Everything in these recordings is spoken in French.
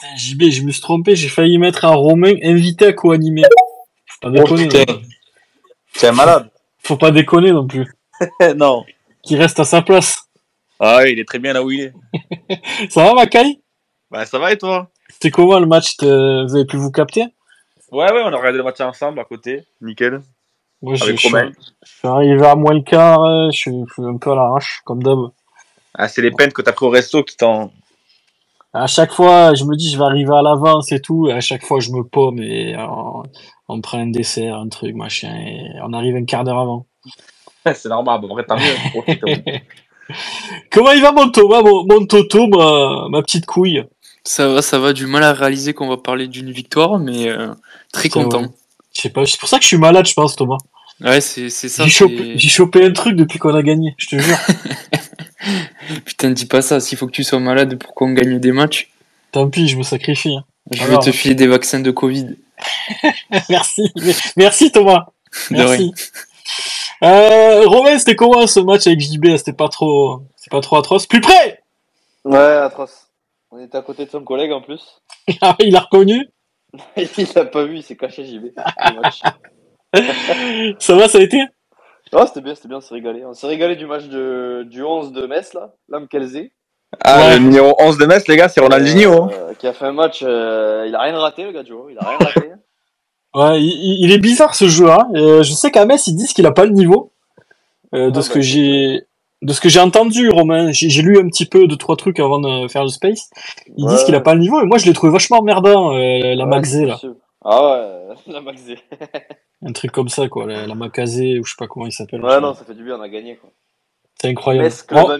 Putain, JB, je me suis trompé, j'ai failli mettre un Romain invité à co-animer. Faut pas Oh déconner. non. C'est un malade. Faut pas déconner non plus. non. Qui reste à sa place. Ah ouais, il est très bien là où il est. Ça va, Makai? Bah ça va et toi? C'était comment le match? T'es- Vous avez pu vous capter? Ouais, ouais, on a regardé le match ensemble à côté. Nickel. Moi, Avec je Romain. je suis arrivé à moins le quart, je suis, je suis un peu à l'arrache, comme d'hab. Ah, c'est les peines que t'as pris au resto qui t'en. À chaque fois, je me dis, je vais arriver à l'avance et tout, et à chaque fois, je me paume et on, on me prend un dessert, un truc, machin, et on arrive un quart d'heure avant. c'est normal, bon, après tant mieux. profite. Comment il va mon Thomas, mon, mon Toto, ma, ma petite couille? Ça va, ça va. Du mal à réaliser qu'on va parler d'une victoire, mais euh, très content. vrai. Je sais pas, c'est pour ça que je suis malade, je pense, Thomas. Ouais, c'est c'est ça. J'ai c'est- chopé, j'ai chopé un truc depuis qu'on a gagné, je te jure. Putain, dis pas ça. S'il faut que tu sois malade pour qu'on gagne des matchs, Tant pis, je me sacrifie. hein. je Alors. vais te filer des vaccins de Covid. Merci, merci Thomas. De rien. Merci. Euh, Romain, c'était comment ce match avec JB C'était pas trop, c'est pas trop atroce. Plus près Ouais, atroce. On était à côté de son collègue en plus. Ah, Il a reconnu? il l'a pas vu, il s'est caché JB. Ça va, ça a été? Oh, c'était bien, c'était bien, on s'est régalé. On s'est régalé du match de, du 11 de Metz, là, l'homme Kelzé. Ah, Ouais. le numéro 11 de Metz, les gars, c'est Ronaldinho. hein. Euh, qui a fait un match, euh, il a rien raté, le gars du haut, il a rien raté. Ouais, il, est bizarre ce jeu. Hein. Euh, je sais qu'à Metz ils disent qu'il a pas le niveau. Euh, de Ah ce bah, que j'ai, de ce que j'ai entendu, Romain. J'ai j'ai lu un petit peu deux trois trucs avant de faire le space. Ils Ouais. disent qu'il a pas le niveau. Et moi, je l'ai trouvé vachement emmerdant, euh, la Ouais, Maxé là. Ah ouais, la Maxé. Un truc comme ça, quoi. La, la Macazé ou je sais pas comment il s'appelle. Ouais, non, ça fait du bien, on a gagné, quoi. C'est incroyable. Oh.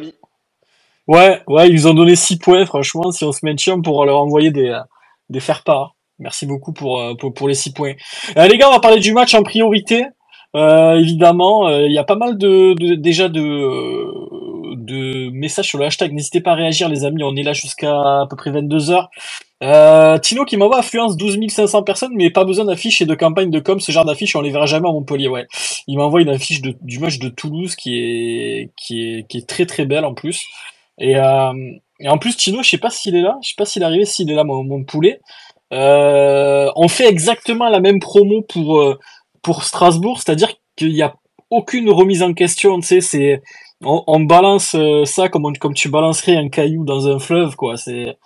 Ouais, ouais, ils nous ont donné 6 points, franchement. Si on se maintient, on pourra leur envoyer des, euh, des faire-part. Merci beaucoup pour, euh, pour, pour les 6 points. Euh, les gars, on va parler du match en priorité. Euh, évidemment, euh, il y a pas mal de, de déjà de, euh, de messages sur le hashtag. N'hésitez pas à réagir, les amis. On est là jusqu'à à peu près 22 heures. Euh, Tino qui m'envoie affluence 12 500 personnes, mais pas besoin d'affiches et de campagne de com. Ce genre d'affiches, on les verra jamais à Montpellier. Ouais, il m'envoie une affiche de, du match de Toulouse qui est qui est qui est très très belle en plus. Et, euh, en plus, Tino, je sais pas s'il est là, je sais pas s'il est arrivé, s'il est là, mon, poulet. Euh, on fait exactement la même promo pour pour Strasbourg, c'est-à-dire qu'il y a aucune remise en question. Tu sais, c'est on, on balance euh, ça comme on- comme tu balancerais un caillou dans un fleuve, quoi. C'est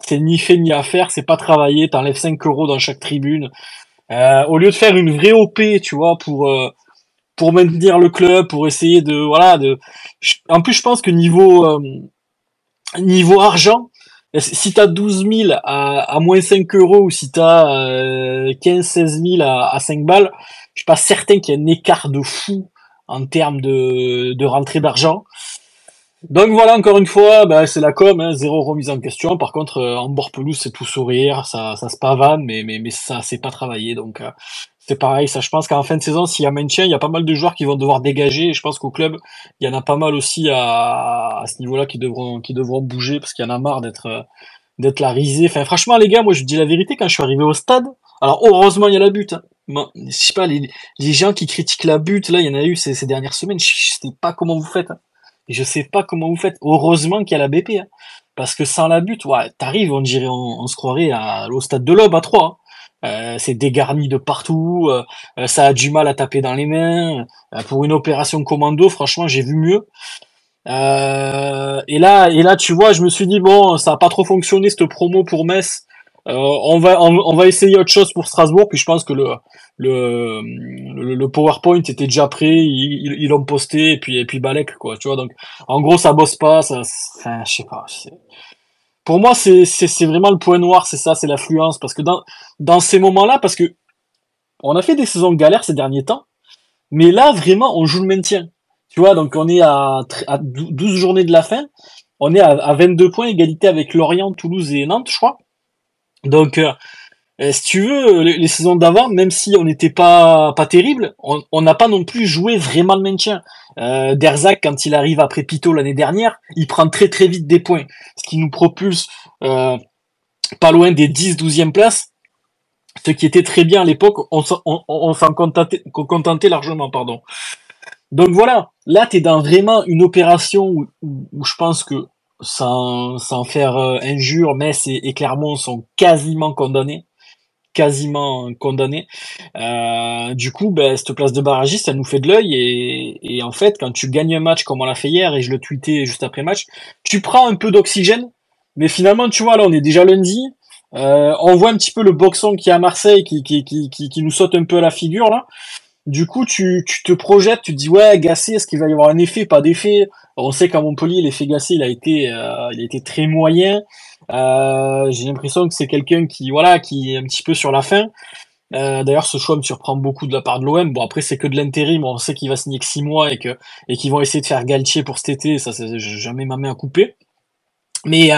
c'est ni fait ni à faire, c'est pas travaillé. T'enlèves 5 euros dans chaque tribune. Euh, au lieu de faire une vraie OP, tu vois, pour euh, pour maintenir le club, pour essayer de voilà de. En plus, je pense que niveau euh, niveau argent, si t'as 12 000 à, à moins 5 euros ou si t'as euh, 15 16 000 à, à 5 balles, je suis pas certain qu'il y ait un écart de fou en termes de de rentrée d'argent. Donc voilà, encore une fois, bah, c'est la com, hein, zéro remise en question. Par contre, euh, en bord pelouse, c'est tout sourire, ça, ça se pavane, mais, mais, mais ça, c'est pas travaillé. Donc, euh, c'est pareil. Ça, je pense qu'en fin de saison, s'il y a maintien, il y a pas mal de joueurs qui vont devoir dégager. Et je pense qu'au club, il y en a pas mal aussi à, à ce niveau-là qui devront, qui devront bouger parce qu'il y en a marre d'être, euh, d'être la risée. Enfin, franchement, les gars, moi, je vous dis la vérité, quand je suis arrivé au stade, alors heureusement, il y a la butte. Hein. Je sais pas, les, gens qui critiquent la butte, là, il y en a eu ces, dernières semaines. Je, sais pas comment vous faites. hein. Je sais pas comment vous faites. Heureusement qu'il y a la BP. Hein. Parce que sans la butte, ouais, t'arrives, on dirait, on, se croirait au stade de l'Aube à 3. Euh, c'est dégarni de partout, euh, euh, ça a du mal à taper dans les mains. Pour une opération commando, franchement, j'ai vu mieux. Et là, et là, tu vois, je me suis dit bon, ça a pas trop fonctionné cette promo pour Metz. Euh, on va, on, va essayer autre chose pour Strasbourg. Puis je pense que le, le, le, PowerPoint était déjà prêt, ils ils- l'ont posté et puis et puis Balek quoi, tu vois. Donc en gros, ça bosse pas, ça, je sais pas. Pour moi, c'est c'est vraiment le point noir, c'est ça, c'est l'affluence, parce que dans dans ces moments-là, parce que on a fait des saisons de galère ces derniers temps, mais là vraiment, on joue le maintien. Tu vois, donc on est à, à 12 journées de la fin, on est à, à 22 points, égalité avec Lorient, Toulouse et Nantes, je crois. Donc, euh, euh, si tu veux, les, les saisons d'avant, même si on n'était pas pas terrible, on n'a pas non plus joué vraiment le maintien. Euh, Derzac, quand il arrive après Pito l'année dernière, il prend très très vite des points, ce qui nous propulse euh, pas loin des 10-12e places, ce qui était très bien à l'époque, on s'en on, on s'en contentait, largement, pardon. Donc voilà, là tu es dans vraiment une opération où, où je pense que sans, sans faire euh, injure, Metz et, Clermont sont quasiment condamnés quasiment condamnés. Euh, du coup, ben, cette place de barragiste, ça nous fait de l'œil. Et, et, en fait, quand tu gagnes un match comme on l'a fait hier, et je le tweetais juste après match, tu prends un peu d'oxygène. Mais finalement, tu vois, là, on est déjà lundi. Euh, on voit un petit peu le boxon qui est à Marseille, qui, qui, qui, qui, qui nous saute un peu à la figure, là. Du coup, tu, tu te projettes, tu te dis, ouais, Gassé, est-ce qu'il va y avoir un effet, pas d'effet? On sait qu'à Montpellier, l'effet Gassé, il a été, euh, il a été très moyen. Euh, j'ai l'impression que c'est quelqu'un qui, voilà, qui est un petit peu sur la fin. Euh, D'ailleurs, ce choix me surprend beaucoup de la part de l'OM. Bon, après, c'est que de l'intérim. On sait qu'il va signer que 6 mois et que et qu'ils vont essayer de faire Galtier pour cet été. Ça, jamais ma main à couper. Mais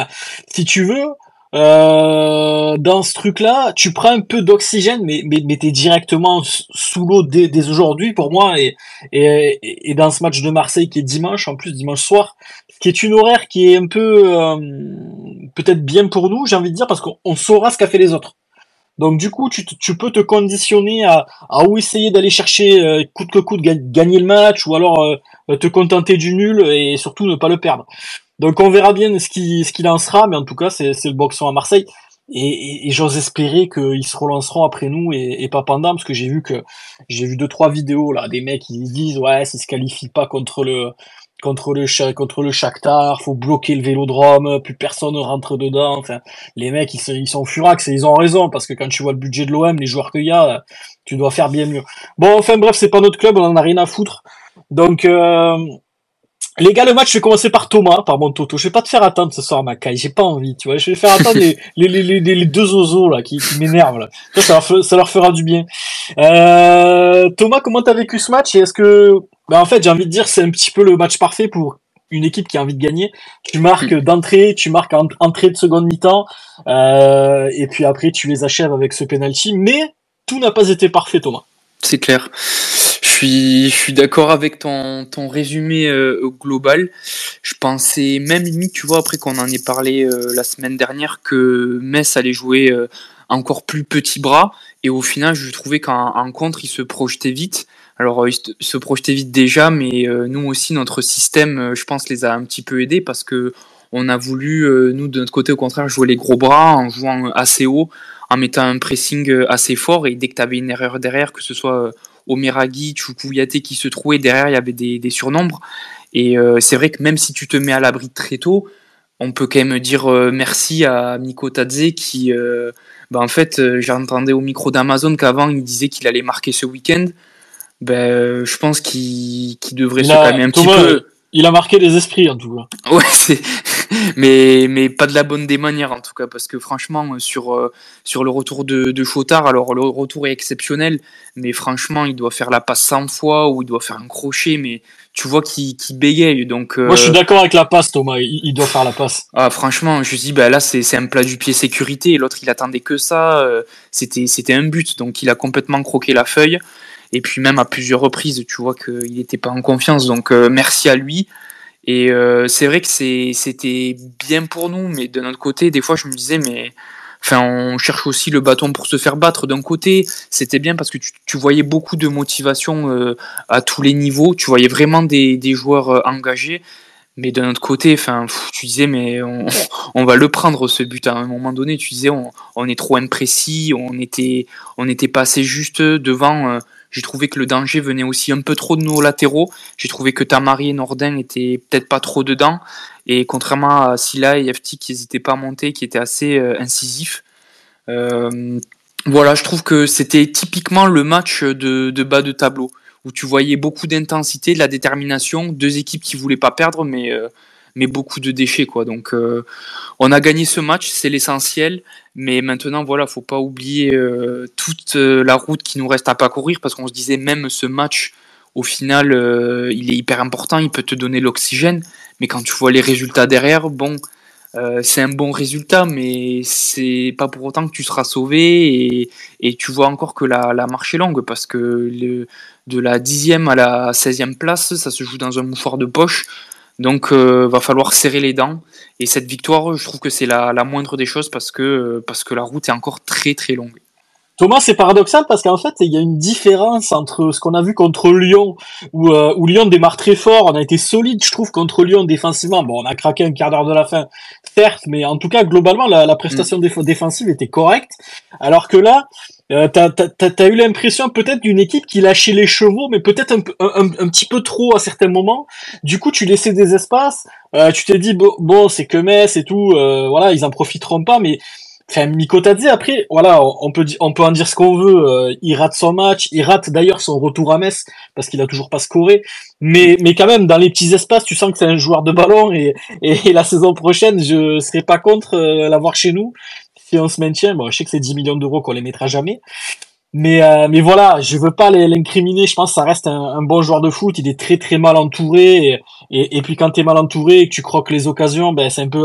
si tu veux, euh, dans ce truc-là, tu prends un peu d'oxygène, mais, mais, t'es directement sous l'eau dès, aujourd'hui pour moi. Et, et, et dans ce match de Marseille qui est dimanche, en plus dimanche soir, qui est une horaire qui est un peu euh, peut-être bien pour nous, j'ai envie de dire, parce qu'on saura ce qu'a fait les autres. Donc du coup, tu, tu peux te conditionner à, à ou essayer d'aller chercher euh, coûte que coûte gagner le match, ou alors te contenter du nul et surtout ne pas le perdre. Donc on verra bien ce qui ce qu'il en mais en tout cas c'est le boxon à Marseille. Et, j'ose espérer qu'ils se relanceront après nous et, pas pendant, parce que j'ai vu que j'ai vu deux trois vidéos là, des mecs qui disent ouais s'ils se qualifient pas contre le contre le contre le Shakhtar, faut bloquer le Vélodrome, plus personne rentre dedans. Enfin, les mecs ils sont, ils sont furax et ils ont raison parce que quand tu vois le budget de l'OM, les joueurs qu'il y a, tu dois faire bien mieux. Bon, enfin bref, c'est pas notre club, on en a rien à foutre. Donc euh, les gars, le match, je vais commencer par Thomas, par mon Toto. Je vais pas te faire attendre ce soir, Makai. J'ai pas envie, tu vois. Je vais faire attendre les, les, les, les, deux oiseaux, là, qui, qui m'énervent, là. Ça, ça leur, ça leur, fera du bien. Euh, Thomas, comment t'as vécu ce match? Et est-ce que, bah, en fait, j'ai envie de dire, c'est un petit peu le match parfait pour une équipe qui a envie de gagner. Tu marques mm. d'entrée, tu marques en, entrée de seconde mi-temps, euh, et puis après, tu les achèves avec ce penalty. Mais tout n'a pas été parfait, Thomas. C'est clair. Je suis, d'accord avec ton, ton résumé euh, global. Je pensais même limite, tu vois, après qu'on en ait parlé euh, la semaine dernière, que Metz allait jouer euh, encore plus petit bras. Et au final, je trouvais qu'en contre, il se projetait vite. Alors, il se projetait vite déjà, mais nous aussi, notre système, je pense, les a un petit peu aidés parce que on a voulu, nous, de notre côté, au contraire, jouer les gros bras en jouant assez haut, en mettant un pressing assez fort. Et dès que tu avais une erreur derrière, que ce soit Omeragi, Chukuyate qui se trouvaient derrière, il y avait des, des surnombres. Et euh, c'est vrai que même si tu te mets à l'abri très tôt, on peut quand même dire euh, merci à Miko Tadze qui, euh, bah en fait, j'entendais au micro d'Amazon qu'avant il disait qu'il allait marquer ce week-end. Ben, je pense qu'il devrait il se calmer un Thomas, petit peu. Il a marqué les esprits en tout cas. Ouais, c'est mais mais pas de la bonne des manières en tout cas parce que franchement sur euh, sur le retour de de Chotard, alors le retour est exceptionnel, mais franchement il doit faire la passe 100 fois ou il doit faire un crochet, mais tu vois qu'il bégaye donc. euh, Moi, je suis d'accord avec la passe, Thomas. Il, il doit faire la passe. ah, franchement, je me dis, bah là, c'est c'est un plat du pied sécurité. L'autre, il attendait que ça. euh, C'était c'était un but. Donc, il a complètement croqué la feuille. Et puis, même à plusieurs reprises, tu vois qu'il n'était pas en confiance. Donc, euh, merci à lui. Et euh, c'est vrai que c'était bien pour nous. Mais de notre côté, des fois, je me disais, mais. Enfin, on cherche aussi le bâton pour se faire battre. D'un côté, c'était bien parce que tu, voyais beaucoup de motivation euh, à tous les niveaux. Tu voyais vraiment des, joueurs engagés. Mais d'un autre côté, enfin, tu disais, mais on, va le prendre ce but à un moment donné. Tu disais, on, est trop imprécis, on était, on n'était pas assez juste devant. J'ai trouvé que le danger venait aussi un peu trop de nos latéraux. J'ai trouvé que Tamari et Nordin étaient peut-être pas trop dedans. Et contrairement à Silla et FT qui n'hésitaient pas à monter, qui étaient assez euh, incisifs. Euh, voilà, je trouve que c'était typiquement le match de, bas de tableau où tu voyais beaucoup d'intensité, de la détermination, deux équipes qui voulaient pas perdre, mais euh, mais beaucoup de déchets quoi. Donc euh, on a gagné ce match, c'est l'essentiel. Mais maintenant voilà, faut pas oublier euh, toute euh, la route qui nous reste à parcourir parce qu'on se disait même ce match au final il est hyper important, il peut te donner l'oxygène. Mais quand tu vois les résultats derrière, bon. c'est un bon résultat, mais c'est pas pour autant que tu seras sauvé et, tu vois encore que la, marche est longue parce que de la dixième à la 16e place, ça se joue dans un mouchoir de poche. Donc, euh, va falloir serrer les dents. Et cette victoire, je trouve que c'est la, la moindre des choses parce que, parce que la route est encore très très longue. Thomas, c'est paradoxal parce qu'en fait, il y a une différence entre ce qu'on a vu contre Lyon, où, euh, où Lyon démarre très fort, on a été solide, je trouve, contre Lyon défensivement. Bon, on a craqué un quart d'heure de la fin, certes, mais en tout cas, globalement, la, la prestation déf- défensive était correcte. Alors que là, euh, t'as, eu l'impression peut-être d'une équipe qui lâchait les chevaux, mais peut-être un, un, un- petit peu trop à certains moments. Du coup, tu laissais des espaces. euh, tu t'es dit bon, bon c'est que Metz et tout, euh, voilà, ils en profiteront pas, mais Enfin, Mikotadze, après, voilà, on peut, on peut en dire ce qu'on veut. euh, il rate son match, il rate d'ailleurs son retour à Metz parce qu'il a toujours pas scoré. Mais, mais quand même, dans les petits espaces, tu sens que c'est un joueur de ballon et, et, la saison prochaine, je serais pas contre euh, l'avoir chez nous si on se maintient. Bon, je sais que c'est 10 millions d'euros qu'on les mettra jamais. Mais, euh, mais voilà, je veux pas l'incriminer. Je pense que ça reste un, bon joueur de foot. Il est très très mal entouré. Et, et, puis quand t'es mal entouré et que tu croques les occasions, ben c'est un peu,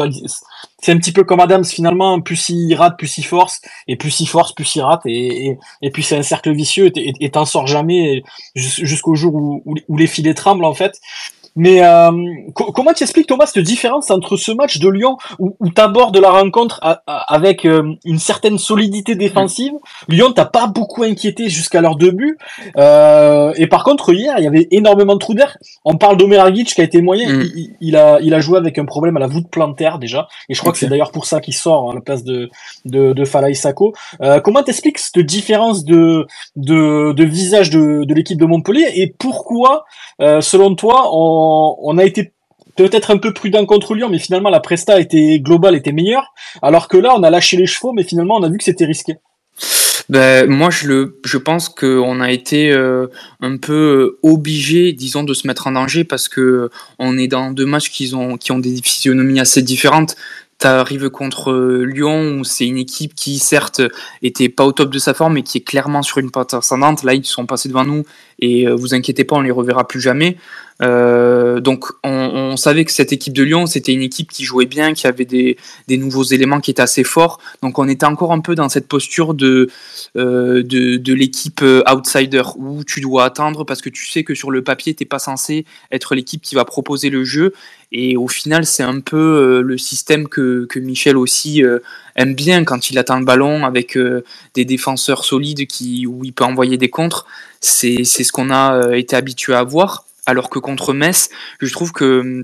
c'est un petit peu comme Adams finalement. Plus il rate, plus il force, et plus il force, plus il rate. Et, et, puis c'est un cercle vicieux. Et t'en sors jamais jus- jusqu'au jour où, où les filets tremblent en fait. Mais euh, co- comment tu expliques Thomas cette différence entre ce match de Lyon où, où tu abordes la rencontre avec euh, une certaine solidité défensive? Lyon t'as pas beaucoup inquiété jusqu'à leur début euh, et par contre hier il y avait énormément de trous d'air. On parle d'Omeragic qui a été moyen, Mm. il, il a il a joué avec un problème à la voûte plantaire déjà et je crois que c'est d'ailleurs pour ça qu'il sort à la place de de, de Falaï Sako. Euh, comment t'expliques cette différence de de, de visage de, de l'équipe de Montpellier? Et pourquoi euh, selon toi, on, on a été peut-être un peu prudent contre Lyon, mais finalement la presta était globale était meilleure, alors que là on a lâché les chevaux, mais finalement on a vu que c'était risqué. Ben, moi, je, le, je pense qu'on a été euh, un peu euh, obligé, disons, de se mettre en danger parce que on est dans deux matchs qui ont, qui ont des physionomies assez différentes. T'arrives contre euh, Lyon où c'est une équipe qui certes était pas au top de sa forme mais qui est clairement sur une pente ascendante. Là ils sont passés devant nous et vous inquiétez pas on les reverra plus jamais. Euh, donc on, on savait que cette équipe de Lyon c'était une équipe qui jouait bien, qui avait des, des nouveaux éléments qui étaient assez forts. Donc on était encore un peu dans cette posture de euh, de, de l'équipe euh, outsider où tu dois attendre parce que tu sais que sur le papier t'es pas censé être l'équipe qui va proposer le jeu. Et au final c'est un peu euh, le système que, que Michel aussi euh, aime bien quand il attend le ballon avec des défenseurs solides qui où il peut envoyer des contres. C'est ce qu'on a été habitué à voir alors que contre Metz je trouve que hum,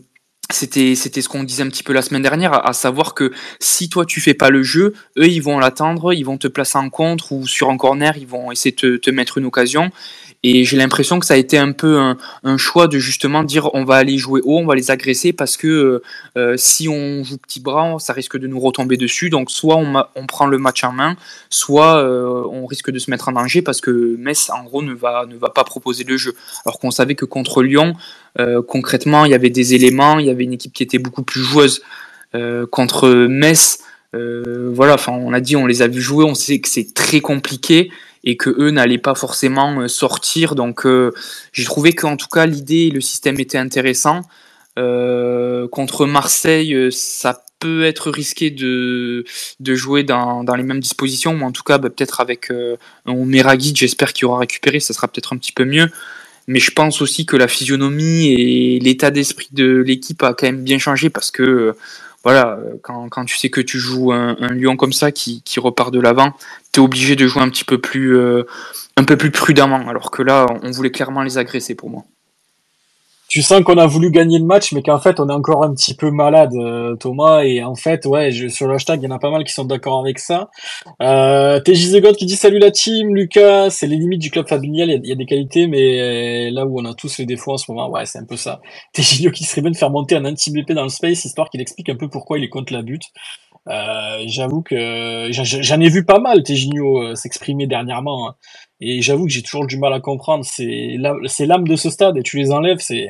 c'était c'était ce qu'on disait un petit peu la semaine dernière, à, savoir que si toi tu fais pas le jeu, eux ils vont l'attendre, ils vont te placer en contre ou sur un corner, ils vont essayer de te mettre une occasion. Et j'ai l'impression que ça a été un peu un, choix de justement dire on va aller jouer haut, on va les agresser parce que euh, si on joue petit bras, ça risque de nous retomber dessus. Donc soit on, prend le match en main, soit euh, on risque de se mettre en danger parce que Metz en gros ne va ne va pas proposer le jeu. Alors qu'on savait que contre Lyon, euh, concrètement, il y avait des éléments, il y avait une équipe qui était beaucoup plus joueuse. Euh, contre Metz, euh, voilà, enfin, on a dit, on les a vus jouer, on sait que c'est très compliqué et que eux n'allaient pas forcément euh, sortir. Donc, euh, j'ai trouvé qu'en tout cas, l'idée et le système étaient intéressants. Euh, contre Marseille, euh, ça peut être risqué de, de jouer dans, dans les mêmes dispositions, ou en tout cas, bah, peut-être avec euh, j'espère qu'il aura récupéré, ça sera peut-être un petit peu mieux mais je pense aussi que la physionomie et l'état d'esprit de l'équipe a quand même bien changé parce que voilà, quand, quand tu sais que tu joues un, un Lyon comme ça qui, qui repart de l'avant, obligé de jouer un petit peu plus euh, un peu plus prudemment alors que là on voulait clairement les agresser pour moi. Tu sens qu'on a voulu gagner le match, mais qu'en fait on est encore un petit peu malade, euh, Thomas. Et en fait, ouais, sur le hashtag, il y en a pas mal qui sont d'accord avec ça. Euh, TJ Zegot qui dit salut la team, Lucas. C'est les limites du club familial. Il y a, des qualités, mais là où on a tous les défauts en ce moment, ouais, c'est un peu ça. TJ qui serait bien de faire monter un anti-BP dans le space, histoire qu'il explique un peu pourquoi il est contre la butte. Euh, j'avoue que j'en ai vu pas mal Tejinho euh, s'exprimer dernièrement hein. et j'avoue que j'ai toujours du mal à comprendre c'est l'âme de ce stade et tu les enlèves c'est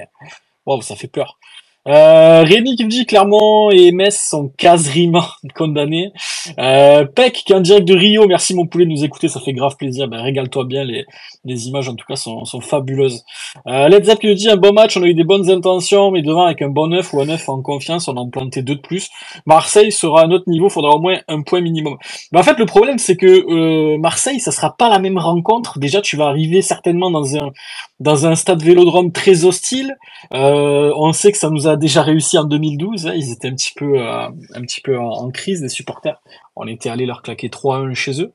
wow, ça fait peur euh, Rémi qui me dit Clermont et Metz sont quasiment condamnés. Euh, Peck qui est en direct de Rio, merci mon poulet de nous écouter, ça fait grave plaisir. Ben, régale-toi bien, les, les images en tout cas sont, sont fabuleuses. Euh, Let's Zap qui nous dit un bon match, on a eu des bonnes intentions, mais devant avec un bon neuf ou un neuf en confiance, on en planté deux de plus. Marseille sera à notre niveau, faudra au moins un point minimum. Mais en fait, le problème c'est que euh, Marseille, ça sera pas la même rencontre. Déjà, tu vas arriver certainement dans un dans un stade Vélodrome très hostile. Euh, on sait que ça nous a déjà réussi en 2012. hein, ils étaient un petit peu, euh, un petit peu en, crise, les supporters. On était allé leur claquer 3-1 chez eux.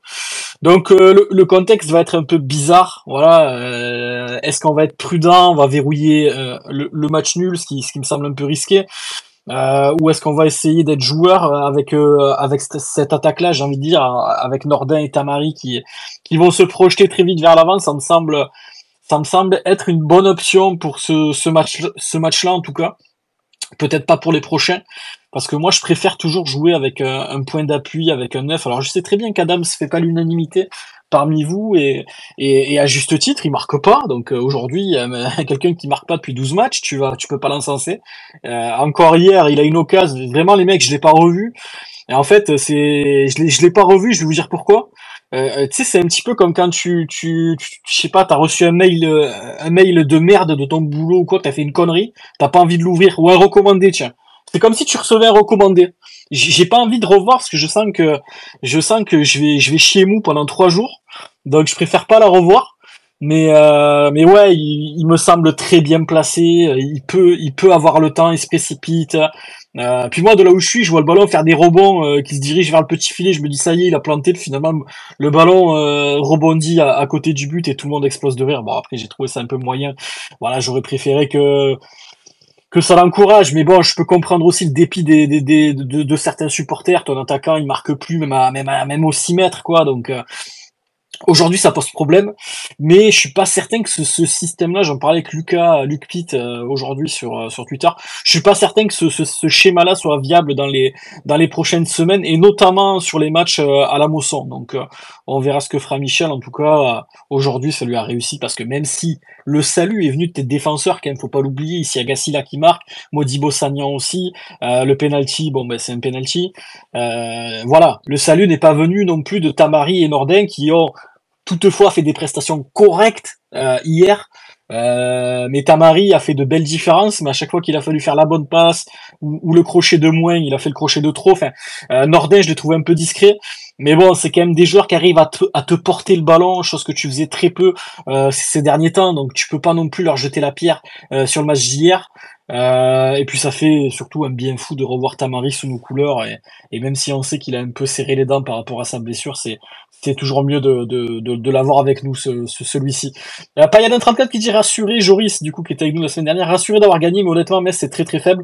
Donc le, le, contexte va être un peu bizarre. Voilà, est-ce qu'on va être prudent, on va verrouiller le, le, match nul, ce qui, ce qui me semble un peu risqué. Euh, ou est-ce qu'on va essayer d'être joueur avec euh, avec cette, attaque-là, j'ai envie de dire, avec Nordin et Tamari qui qui vont se projeter très vite vers l'avant, ça me semble ça me semble être une bonne option pour ce, ce match ce match-là en tout cas. Peut-être pas pour les prochains, parce que moi je préfère toujours jouer avec un, un point d'appui, avec un neuf. Alors je sais très bien qu'Adams fait pas l'unanimité, parmi vous et, et, à juste titre, il marque pas. Donc euh, aujourd'hui, euh, quelqu'un qui marque pas depuis 12 matchs, tu vas, tu peux pas l'encenser. Euh, encore hier, il a une occasion. Vraiment, les mecs, je l'ai pas revu. Et en fait, c'est, je l'ai, l'ai pas revu. Je vais vous dire pourquoi. Euh, tu sais, c'est un petit peu comme quand tu, tu, je sais pas, t'as reçu un mail, un mail de merde de ton boulot ou quoi, t'as fait une connerie, t'as pas envie de l'ouvrir ou un recommandé, tiens. C'est comme si tu recevais un recommandé. J'ai pas envie de revoir parce que je sens que je sens que je vais je vais chier mou pendant trois jours. Donc je préfère pas la revoir. Mais euh, mais ouais, il, me semble très bien placé. Il peut il peut avoir le temps, il se précipite. Euh, puis moi de là où je suis, je vois le ballon faire des rebonds euh, qui se dirigent vers le petit filet. Je me dis ça y est, il a planté. Finalement, le ballon euh, rebondit à, à, côté du but et tout le monde explose de rire. Bon après j'ai trouvé ça un peu moyen. Voilà, j'aurais préféré que que ça l'encourage, mais bon, je peux comprendre aussi le dépit des, des, des de, certains supporters. Ton attaquant, il marque plus, même à, même, à, même au 6 mètres, quoi. Donc, euh, Aujourd'hui, ça pose problème, mais je suis pas certain que ce, ce système-là, j'en parlais avec Lucas, Luc Pitt euh, aujourd'hui sur euh, sur Twitter, je suis pas certain que ce, ce, ce schéma-là soit viable dans les dans les prochaines semaines et notamment sur les matchs euh, à la Mosson. Donc, on verra ce que fera Michel. En tout cas, aujourd'hui, ça lui a réussi parce que même si le salut est venu de tes défenseurs, quand même, faut pas l'oublier. Ici, il y a Gassila qui marque, Modibo Sagnan aussi, le penalty, bon ben c'est un penalty. voilà, le salut n'est pas venu non plus de Tamari et Nordin qui ont toutefois fait des prestations correctes euh, hier. Euh, mais Tamari a fait de belles différences, mais à chaque fois qu'il a fallu faire la bonne passe ou, le crochet de moins, il a fait le crochet de trop. Enfin, euh, je l'ai trouvé un peu discret, mais bon, c'est quand même des joueurs qui arrivent à te, porter le ballon, chose que tu faisais très peu euh, ces derniers temps. Donc tu peux pas non plus leur jeter la pierre sur le match d'hier. Euh, et puis ça fait surtout un bien fou de revoir Tamari sous nos couleurs. Et, même si on sait qu'il a un peu serré les dents par rapport à sa blessure, c'est c'est toujours mieux de, de, de, l'avoir avec nous, ce, celui-ci. Il y a Payadin 34 qui dit rassuré, Joris, du coup, qui était avec nous la semaine dernière, rassuré d'avoir gagné, mais honnêtement, Metz, c'est très très faible.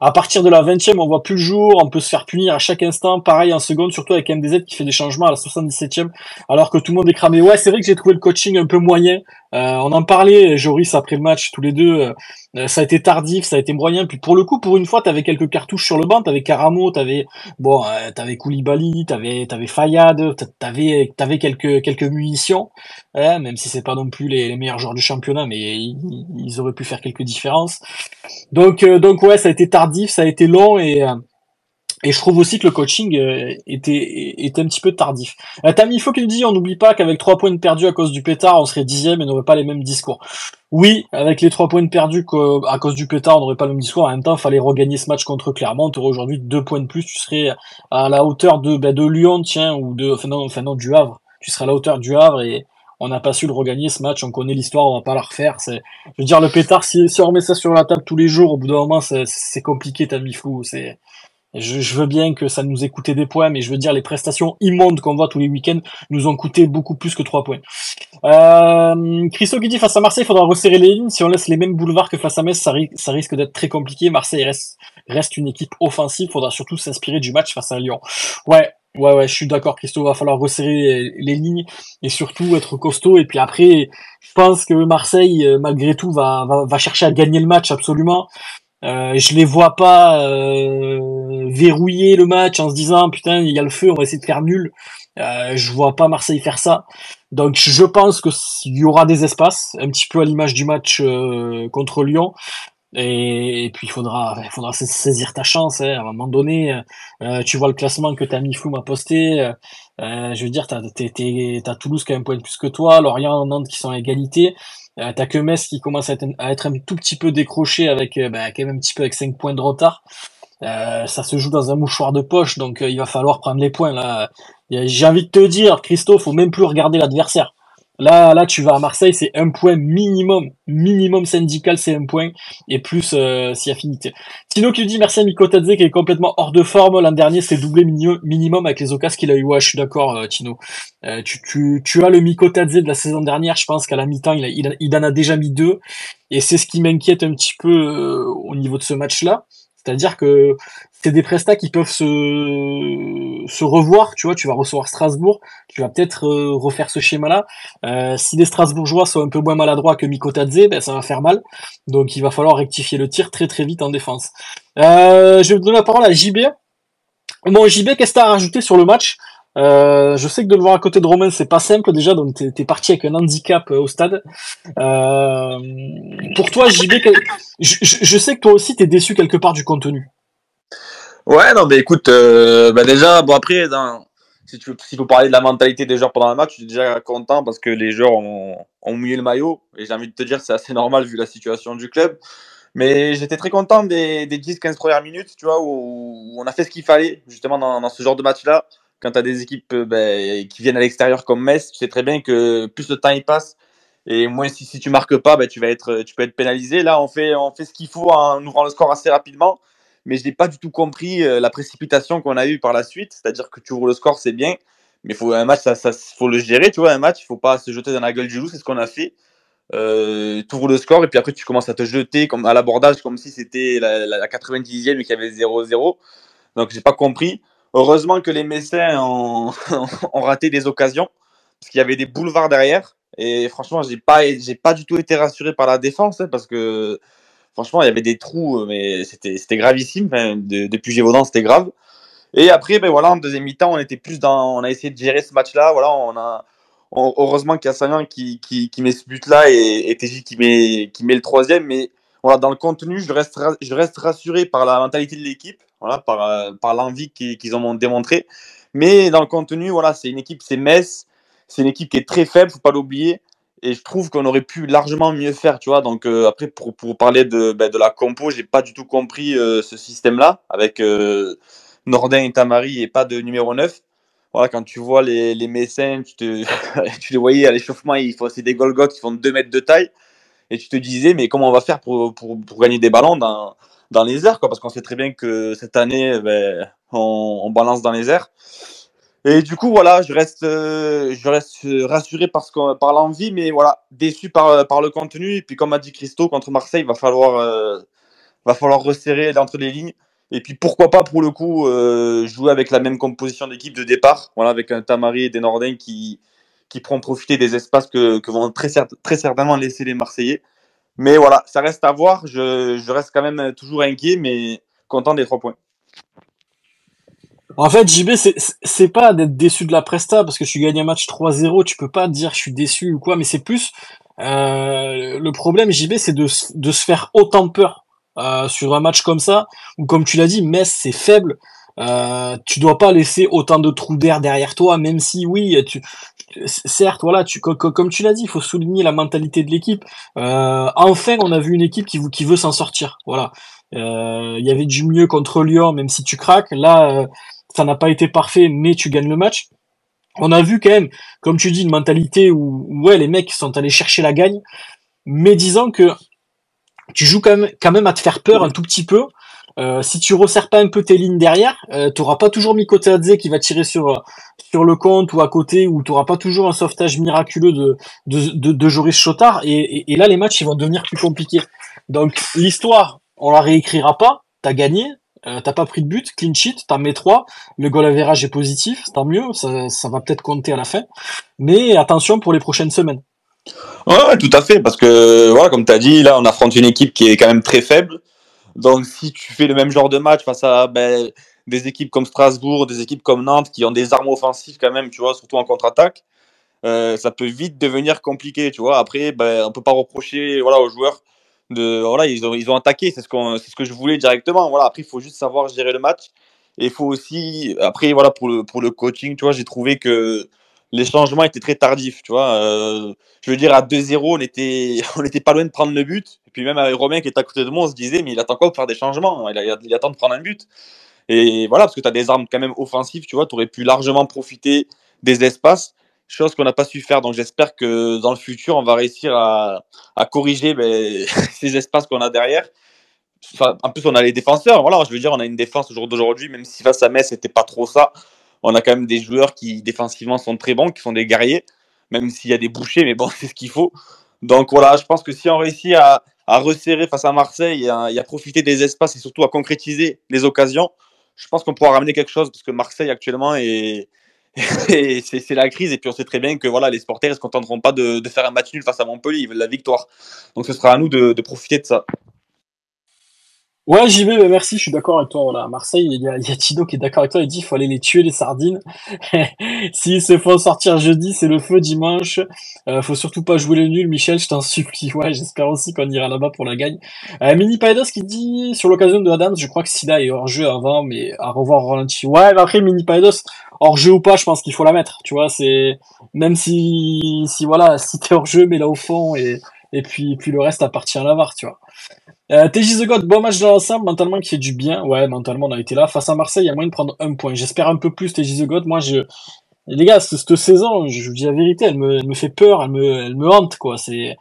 À partir de la 20e, on voit plus le jour, on peut se faire punir à chaque instant, pareil en seconde, surtout avec MDZ qui fait des changements à la 77e, alors que tout le monde est cramé. Ouais, c'est vrai que j'ai trouvé le coaching un peu moyen. Euh, on en parlait, Joris, après le match, tous les deux. Euh, ça a été tardif, ça a été moyen. Puis pour le coup, pour une fois, t'avais quelques cartouches sur le banc. T'avais Caramo, t'avais bon, euh, t'avais Koulibaly, t'avais t'avais Fayad, t'avais t'avais quelques quelques munitions. Hein, même si c'est pas non plus les, meilleurs joueurs du championnat, mais ils, auraient pu faire quelques différences. Donc donc ouais, ça a été tardif, ça a été long et et je trouve aussi que le coaching euh, était, était un petit peu tardif. Euh, Tammy, il faut qu'il dit, on n'oublie pas qu'avec trois points perdus à cause du pétard, on serait dixième et n'aurait pas les mêmes discours. Oui, avec les trois points perdus à cause du pétard, on n'aurait pas le même discours. En même temps, il fallait regagner ce match contre Clermont. Tu aurais aujourd'hui deux points de plus. Tu serais à la hauteur de, ben, de Lyon, tiens, ou de, enfin non, du Havre. Tu serais à la hauteur du Havre et on n'a pas su le regagner ce match. On connaît l'histoire, on va pas la refaire. C'est, je veux dire, le pétard, si, si on remet ça sur la table tous les jours, au bout d'un moment, c'est compliqué, Tammy Flou. C'est, je, veux bien que ça nous ait coûté des points, mais je veux dire, les prestations immondes qu'on voit tous les week-ends nous ont coûté beaucoup plus que trois points. Euh, Christo qui dit face à Marseille, il faudra resserrer les lignes. Si on laisse les mêmes boulevards que face à Metz, ça, risque d'être très compliqué. Marseille reste, reste une équipe offensive. Faudra surtout s'inspirer du match face à Lyon. Ouais, ouais, ouais, je suis d'accord, Christo. Va falloir resserrer les, lignes et surtout être costaud. Et puis après, je pense que Marseille, euh, malgré tout, va, va, chercher à gagner le match absolument. Euh, je les vois pas euh, verrouiller le match en se disant putain il y a le feu on va essayer de faire nul. Euh, je vois pas Marseille faire ça. Donc je pense que il y aura des espaces, un petit peu à l'image du match euh, contre Lyon. Et, puis il faudra, faudra saisir ta chance. Hein. À un moment donné, tu vois le classement que mis Flou m'a posté. je veux dire, t'as, t'as Toulouse qui a un point de plus que toi, Lorient, Nantes qui sont à égalité. Euh, T'as que Metz qui commence à être, un tout petit peu décroché avec euh, bah, quand même un petit peu avec 5 points de retard. Euh, ça se joue dans un mouchoir de poche, donc euh, il va falloir prendre les points là. J'ai envie de te dire, Christophe, faut même plus regarder l'adversaire. Là, là, tu vas à Marseille, c'est un point minimum, minimum syndical, c'est un point, et plus euh, si affinité. Tino qui dit merci à Mikotadze qui est complètement hors de forme. L'an dernier, c'est doublé minimum avec les occasions qu'il a eu. Ouais, je suis d'accord, euh, Tino. Euh, tu, tu, tu as le Mikotadze de la saison dernière. Je pense qu'à la mi-temps, il, il, il, en a déjà mis deux, et c'est ce qui m'inquiète un petit peu euh, au niveau de ce match-là. C'est-à-dire que c'est des prestats qui peuvent se, se revoir, tu vois, tu vas recevoir Strasbourg, tu vas peut-être euh, refaire ce schéma-là. Euh, si les Strasbourgeois sont un peu moins maladroits que Mikotadze, ben, ça va faire mal. Donc il va falloir rectifier le tir très très vite en défense. Euh, je vais donner la parole à JB. Bon, JB, qu'est-ce que tu as à rajouter sur le match? Euh, je sais que de le voir à côté de Romain, c'est pas simple déjà, donc t'es es parti avec un handicap euh, au stade. Euh, pour toi, JB, je, sais que toi aussi t'es déçu quelque part du contenu. Ouais, non, mais écoute, bah déjà, bon après, si tu s'il parler de la mentalité des joueurs pendant le match, je suis déjà content parce que les joueurs ont, mouillé le maillot et j'ai envie de te dire c'est assez normal vu la situation du club. Mais j'étais très content des, des 10-15 premières minutes, tu vois, où, on a fait ce qu'il fallait justement dans ce genre de match-là quand tu as des équipes euh, ben, qui viennent à l'extérieur comme Metz, tu sais très bien que plus le temps il passe, et moins si, si tu marques pas, ben, tu, vas être, tu peux être pénalisé. Là, on fait, on fait ce qu'il faut en ouvrant le score assez rapidement, mais je n'ai pas du tout compris euh, la précipitation qu'on a eue par la suite. C'est-à-dire que tu ouvres le score, c'est bien, mais faut, un match, ça, ça, faut le gérer, tu vois, un match, il faut pas se jeter dans la gueule du loup, c'est ce qu'on a fait. Euh, tu ouvres le score et puis après tu commences à te jeter comme à l'abordage comme si c'était la, la, 90e et qu'il y avait 0-0. Donc j'ai pas compris. Heureusement que les Messins ont, raté des occasions, parce qu'il y avait des boulevards derrière. Et franchement, j'ai pas, j'ai pas du tout été rassuré par la défense, hein, parce que franchement, il y avait des trous, mais c'était, c'était gravissime. Depuis Gévaudan, c'était grave. Et après, ben voilà, en deuxième mi-temps, on était plus dans, on a essayé de gérer ce match-là. Voilà, on a, heureusement qu'il y a Sagnan qui, qui, met ce but-là et, et qui met, qui met le troisième. Mais voilà, dans le contenu, je reste, je reste rassuré par la mentalité de l'équipe voilà, par, euh, l'envie qu'ils ont démontré. Mais dans le contenu, voilà, c'est une équipe, c'est Metz, c'est une équipe qui est très faible, faut pas l'oublier. Et je trouve qu'on aurait pu largement mieux faire, tu vois. Donc euh, après, pour, parler de, ben, de la compo, j'ai pas du tout compris euh, ce système-là avec Nordin et Tamari et pas de numéro 9. Voilà, quand tu vois les, les Messins, tu, te, les voyais à l'échauffement, c'est des Golgoth qui font 2 mètres de taille. Et tu te disais, mais comment on va faire pour, pour, pour gagner des ballons dans, dans les airs, quoi, parce qu'on sait très bien que cette année, ben, on, balance dans les airs. Et du coup, voilà, je reste, euh, je reste rassuré que, par l'envie, mais voilà, déçu par, par le contenu. Et puis, comme a dit Christo, contre Marseille, il va falloir, euh, va falloir resserrer entre les lignes. Et puis, pourquoi pas, pour le coup, euh, jouer avec la même composition d'équipe de départ, voilà, avec un Tamari et des Nordins qui, qui pourront profiter des espaces que, que vont très, très certainement laisser les Marseillais. Mais voilà, ça reste à voir. Je, reste quand même toujours inquiet, mais content des trois points. En fait, JB, c'est pas d'être déçu de la presta parce que tu gagnes un match 3-0, tu peux pas dire je suis déçu ou quoi, mais c'est plus euh, le problème, JB, c'est de, de se faire autant peur euh, sur un match comme ça, où comme tu l'as dit, Metz c'est faible. Euh, tu dois pas laisser autant de trous d'air derrière toi, même si oui, tu, certes, voilà, tu, comme tu l'as dit, il faut souligner la mentalité de l'équipe. Euh, enfin, on a vu une équipe qui, qui veut s'en sortir. Voilà, euh, il y avait du mieux contre Lyon, même si tu craques. Là, euh, ça n'a pas été parfait, mais tu gagnes le match. On a vu quand même, comme tu dis, une mentalité où, ouais, les mecs sont allés chercher la gagne, mais disant que tu joues quand même, quand même à te faire peur un tout petit peu. Euh, si tu resserres pas un peu tes lignes derrière, euh, tu n'auras pas toujours Mikotadze qui va tirer sur sur le compte ou à côté, ou tu n'auras pas toujours un sauvetage miraculeux de de, Joris Chotard. Et, là, les matchs ils vont devenir plus compliqués. Donc l'histoire, on la réécrira pas. T'as gagné, euh, t'as pas pris de but, clean sheet, t'as mis 3, le goal average est positif, tant mieux, ça, va peut-être compter à la fin. Mais attention pour les prochaines semaines. Ouais, tout à fait, parce que voilà, comme tu as dit, là on affronte une équipe qui est quand même très faible. Donc, si tu fais le même genre de match face à ben, des équipes comme Strasbourg, des équipes comme Nantes qui ont des armes offensives quand même, tu vois, surtout en contre-attaque, euh, ça peut vite devenir compliqué, tu vois. Après, ben, on peut pas reprocher voilà, aux joueurs de. Voilà, ils ont, ils ont attaqué, c'est ce, ce que je voulais directement. Voilà, après, il faut juste savoir gérer le match. Et il faut aussi. Après, voilà, pour le, pour le coaching, tu vois, j'ai trouvé que les changements étaient très tardifs, tu vois. Euh, je veux dire, à 2-0, on était, on n'était pas loin de prendre le but. Puis même avec Romain qui est à côté de moi, on se disait, mais il attend quoi pour faire des changements? Il, il, attend de prendre un but. Et voilà, parce que tu as des armes quand même offensives, tu vois, tu aurais pu largement profiter des espaces. chose qu'on n'a pas su faire. Donc j'espère que dans le futur, on va réussir à, à corriger ben, ces espaces qu'on a derrière. En plus, on a les défenseurs. Voilà, je veux dire, on a une défense au jour d'aujourd'hui, même si face à Metz, c'était pas trop ça. On a quand même des joueurs qui défensivement sont très bons, qui sont des guerriers, même s'il y a des bouchers, mais bon, c'est ce qu'il faut. Donc voilà, je pense que si on réussit à, à resserrer face à Marseille et à, profiter des espaces et surtout à concrétiser les occasions, je pense qu'on pourra ramener quelque chose parce que Marseille actuellement est, c'est la crise. Et puis on sait très bien que voilà, les sportifs ne se contenteront pas de, faire un match nul face à Montpellier, ils veulent la victoire. Donc ce sera à nous de profiter de ça. Ouais, j'y vais, merci, je suis d'accord avec toi. À Marseille, il y a, il y a Tino qui est d'accord avec toi, il dit qu'il faut aller les tuer, les sardines. S'ils se font sortir jeudi, c'est le feu dimanche. Euh, faut surtout pas jouer le nul, Michel, je t'en supplie. Ouais, j'espère aussi qu'on ira là-bas pour la gagne. Euh, Mini Paidos qui dit, sur l'occasion de Adams, je crois que Sida est hors jeu avant, mais à revoir ralenti. Ouais, mais après, Mini Paidos, hors jeu ou pas, je pense qu'il faut la mettre. Tu vois, c'est, même si, si voilà, si t'es hors jeu, mais là au fond, et, et puis, puis le reste appartient à la VAR, tu vois. Euh, TJ The God, bon match dans l'ensemble, mentalement qui fait du bien. Ouais, mentalement on a été là. Face à Marseille, il y a moyen de prendre un point. J'espère un peu plus TJ The God. Moi, je... Les gars, cette saison, je vous dis la vérité, elle me, elle me fait peur, elle me, elle me hante, quoi. C'est,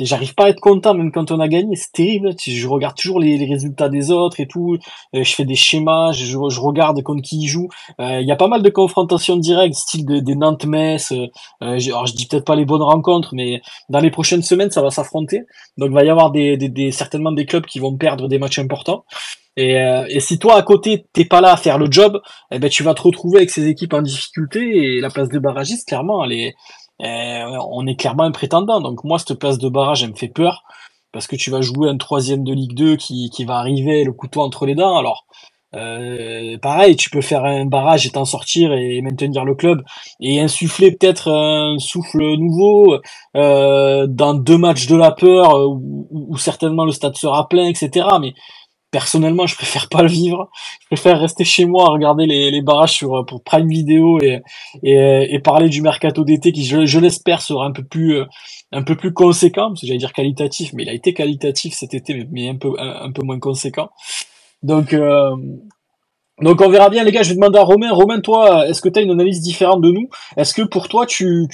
j'arrive pas à être content même quand on a gagné. C'est terrible je regarde toujours les, les, résultats des autres et tout. Euh, je fais des schémas je, je regarde contre qui ils jouent. Euh, il y a pas mal de confrontations directes style des de Nantes Metz euh, alors je dis peut-être pas les bonnes rencontres mais dans les prochaines semaines ça va s'affronter. Donc il va y avoir des, des, des, certainement des clubs qui vont perdre des matchs importants. Et, et, si toi à côté t'es pas là à faire le job, eh ben tu vas te retrouver avec ces équipes en difficulté et la place de barragiste clairement elle est, euh, on est clairement un prétendant. Donc moi, cette place de barrage, elle me fait peur parce que tu vas jouer un troisième de Ligue 2 qui, qui va arriver le couteau entre les dents. Alors, euh, pareil, tu peux faire un barrage et t'en sortir et maintenir le club et insuffler peut-être un souffle nouveau euh, dans deux matchs de la peur où, où, certainement le stade sera plein, etc. Mais personnellement, je préfère pas le vivre. Je préfère rester chez moi, regarder les, les barrages sur pour Prime Video et, et, et parler du mercato d'été qui, je, l'espère, sera un peu plus un peu plus conséquent, parce que j'allais dire qualitatif, mais il a été qualitatif cet été, mais un peu peu moins conséquent. Donc euh, donc on verra bien les gars, je vais demander à Romain. Romain, toi, est-ce que tu une analyse différente de nous? Est-ce que pour toi tu,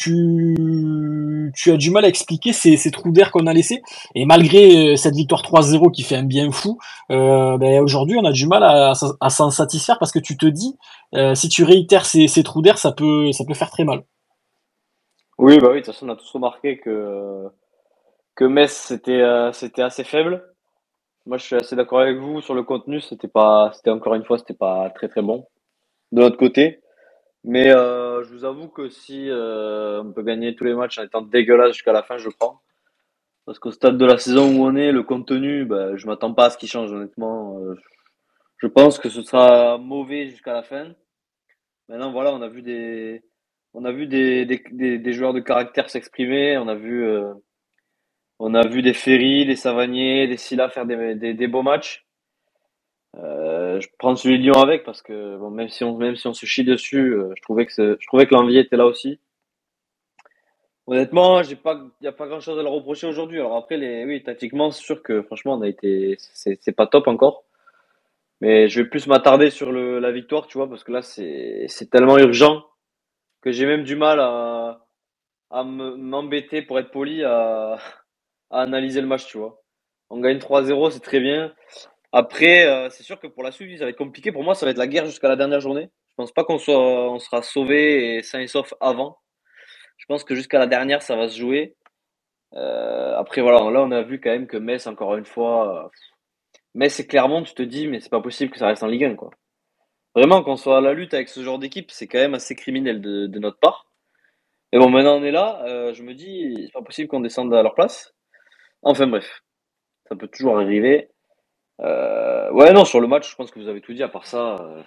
as du mal à expliquer ces, ces trous d'air qu'on a laissés? Et malgré euh, cette victoire 3-0 qui fait un bien fou, euh, ben aujourd'hui on a du mal à, s'en satisfaire parce que tu te dis, euh, si tu réitères ces, ces trous d'air, ça peut, faire très mal. Oui, bah oui, de toute façon on a tous remarqué que, Metz euh, c'était assez faible. Moi, je suis assez d'accord avec vous sur le contenu. C'était pas, c'était encore une fois, c'était pas très très bon de notre côté. Mais euh, je vous avoue que si euh, on peut gagner tous les matchs en étant dégueulasse jusqu'à la fin, je prends. Parce qu'au stade de la saison où on est, le contenu, bah, je m'attends pas à ce qu'il change honnêtement. Euh, je pense que ce sera mauvais jusqu'à la fin. Maintenant, voilà, on a vu des, on a vu des, des, des, des joueurs de caractère s'exprimer. On a vu euh, on a vu des Ferry, des Savanier, des Silla faire des, beaux matchs. Euh, je prends celui de Lyon avec parce que même si on se chie dessus, euh, je trouvais que l'envie était là aussi. Honnêtement, il y a pas grand chose à le reprocher aujourd'hui. Alors après les oui tactiquement c'est sûr que franchement on a été c'est pas top encore. Mais je vais plus m'attarder sur la victoire, tu vois, parce que là c'est tellement urgent que j'ai même du mal à m'embêter pour être poli analyser le match, tu vois. On gagne 3-0, c'est très bien. Après, euh, c'est sûr que pour la suite, ça va être compliqué. Pour moi, ça va être la guerre jusqu'à la dernière journée. Je pense pas qu'on soit, on sera sauvé et sain et sauf avant. Je pense que jusqu'à la dernière, ça va se jouer. Euh, après, voilà, là, on a vu quand même que Metz, encore une fois, euh, Metz et Clermont, tu te dis, mais c'est pas possible que ça reste en Ligue 1, quoi. Vraiment, qu'on soit à la lutte avec ce genre d'équipe, c'est quand même assez criminel de, de, notre part. Et bon, maintenant on est là, euh, je me dis, c'est pas possible qu'on descende à leur place. Enfin bref, ça peut toujours arriver. Euh, ouais, non, sur le match, je pense que vous avez tout dit. À part ça, euh,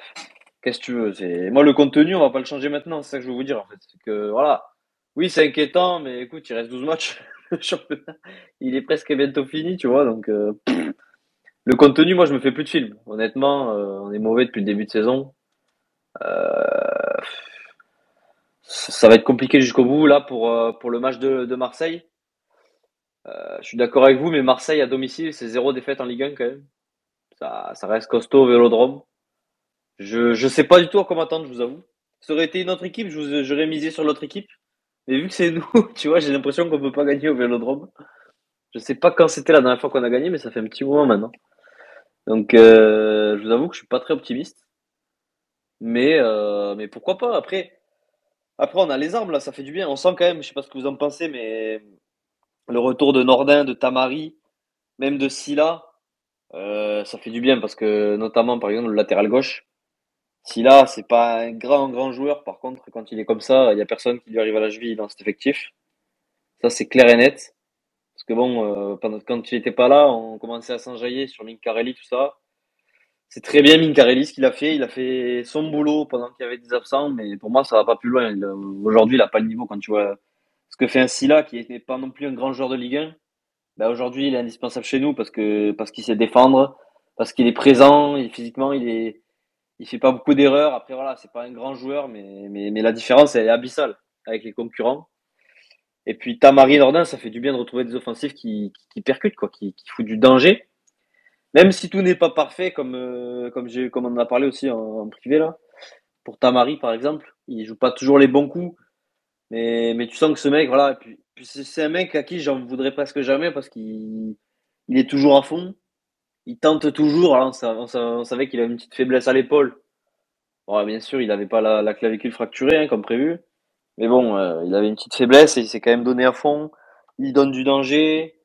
qu'est-ce que tu veux. Moi, le contenu, on va pas le changer maintenant. C'est ça que je veux vous dire, en fait. C'est que, voilà. Oui, c'est inquiétant, mais écoute, il reste 12 matchs. Il est presque bientôt fini, tu vois. Donc, euh, le contenu, moi, je me fais plus de film. Honnêtement, on est mauvais depuis le début de saison. Ça va être compliqué jusqu'au bout, là, pour, le match de Marseille. Euh, je suis d'accord avec vous, mais Marseille à domicile, c'est zéro défaite en Ligue 1 quand même. Ça, reste costaud au Vélodrome. Je je sais pas du tout à quoi m'attendre, je vous avoue. Ça aurait été une autre équipe, j'aurais misé sur l'autre équipe. Mais vu que c'est nous, tu vois, j'ai l'impression qu'on peut pas gagner au Vélodrome. Je sais pas quand c'était la dernière fois qu'on a gagné, mais ça fait un petit moment maintenant. Donc, euh, je vous avoue que je suis pas très optimiste. Mais, euh, mais pourquoi pas? Après, après, on a les armes là, ça fait du bien. On sent quand même, je sais pas ce que vous en pensez, mais le retour de Nordin, de Tamari, même de Silla, euh, ça fait du bien parce que, notamment par exemple, le latéral gauche, Silla, c'est pas un grand, grand joueur. Par contre, quand il est comme ça, il y a personne qui lui arrive à la cheville dans cet effectif. Ça, c'est clair et net. Parce que bon, euh, quand il était pas là, on commençait à s'enjailler sur Mincarelli, tout ça. C'est très bien Mincarelli ce qu'il a fait. Il a fait son boulot pendant qu'il y avait des absents, mais pour moi, ça va pas plus loin. Aujourd'hui, il a pas le niveau quand tu vois ce que fait un Silla qui n'est pas non plus un grand joueur de Ligue 1. Ben aujourd'hui, il est indispensable chez nous parce que parce qu'il sait défendre, parce qu'il est présent, physiquement, il est il fait pas beaucoup d'erreurs. Après voilà, c'est pas un grand joueur, mais mais la différence elle est abyssale avec les concurrents. Et puis Tamari Nordin, ça fait du bien de retrouver des offensifs qui, qui, percutent, quoi, qui, qui foutent du danger. Même si tout n'est pas parfait, comme, euh, comme, comme on en a parlé aussi en, privé là. Pour Tamari, par exemple, il joue pas toujours les bons coups. Mais, mais tu sens que ce mec, voilà, puis, c'est un mec à qui j'en voudrais presque jamais parce qu'il il est toujours à fond. Il tente toujours. Alors on, savait qu'il avait une petite faiblesse à l'épaule. Bon, bien sûr, il n'avait pas la, la, clavicule fracturée, hein, comme prévu. Mais bon, euh, il avait une petite faiblesse et il s'est quand même donné à fond. Il donne du danger.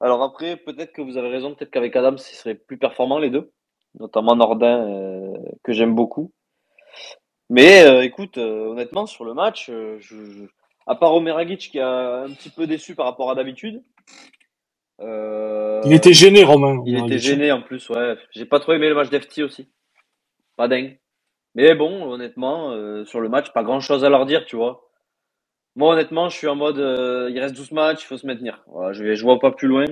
Alors après, peut-être que vous avez raison, peut-être qu'avec Adam, ce serait plus performant les deux, notamment Nordin, euh, que j'aime beaucoup. Mais euh, écoute, honnêtement, sur le match, je, à part Omeragic qui a un petit peu déçu par rapport à d'habitude. il était gêné, Romain. Il était gêné en plus, ouais. J'ai pas trop aimé le match d'FT aussi. Pas dingue. Mais bon, honnêtement, sur le match, pas grand chose à leur dire, tu vois. Moi, honnêtement, je suis en mode, euh, il reste 12 matchs, il faut se maintenir. Voilà, je vais, je vois pas plus loin.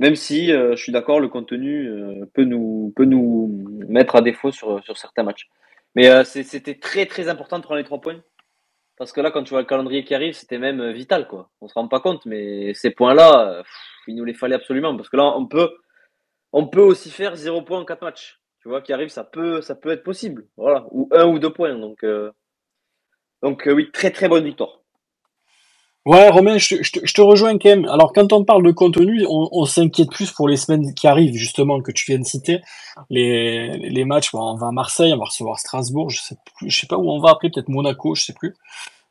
Même si euh, je suis d'accord, le contenu euh, peut nous peut nous mettre à défaut sur, sur certains matchs. Mais c'était très très important de prendre les trois points. Parce que là, quand tu vois le calendrier qui arrive, c'était même vital, quoi. On se rend pas compte, mais ces points-là, il nous les fallait absolument. Parce que là, on peut, on peut aussi faire zéro point en quatre matchs. Tu vois, qui arrive, ça peut, ça peut être possible. Voilà. Ou un ou deux points. Donc, donc oui, très très bonne victoire. Ouais, Romain, je, te rejoins quand même. Alors, quand on parle de contenu, on, s'inquiète plus pour les semaines qui arrivent, justement, que tu viens de citer. Les, les matchs, on va à Marseille, on va recevoir Strasbourg, je sais plus, je sais pas où on va après, peut-être Monaco, je sais plus.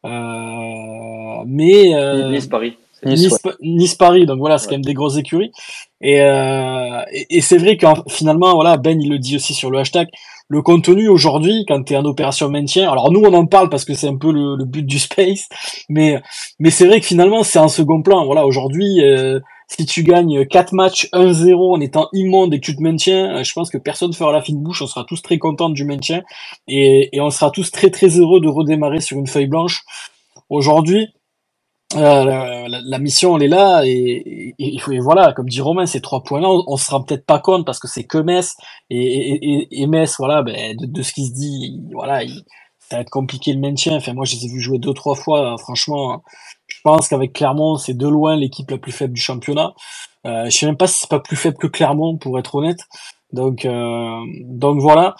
Euh, mais euh, Nice Paris. Nice, Paris, donc voilà, c'est quand même des grosses écuries. Et, euh, et, c'est vrai que finalement, voilà, Ben il le dit aussi sur le hashtag, le contenu aujourd'hui, quand tu es en opération maintien, alors nous on en parle parce que c'est un peu le, but du space, mais mais c'est vrai que finalement c'est un second plan. Voilà, aujourd'hui, euh, si tu gagnes 4 matchs 1-0 en étant immonde et que tu te maintiens, euh, je pense que personne fera la fine bouche, on sera tous très contents du maintien et, et on sera tous très très heureux de redémarrer sur une feuille blanche. Aujourd'hui, euh, la, mission elle est là et, et, voilà comme dit Romain ces trois points là on, se rend peut-être pas compte parce que c'est que Metz et, et, Metz voilà ben, de, ce qui se dit voilà ça va être compliqué le maintien. Enfin moi je les ai vus jouer deux trois fois franchement je pense qu'avec Clermont c'est de loin l'équipe la plus faible du championnat. Euh, je sais même pas si c'est pas plus faible que Clermont pour être honnête. Donc euh, donc voilà.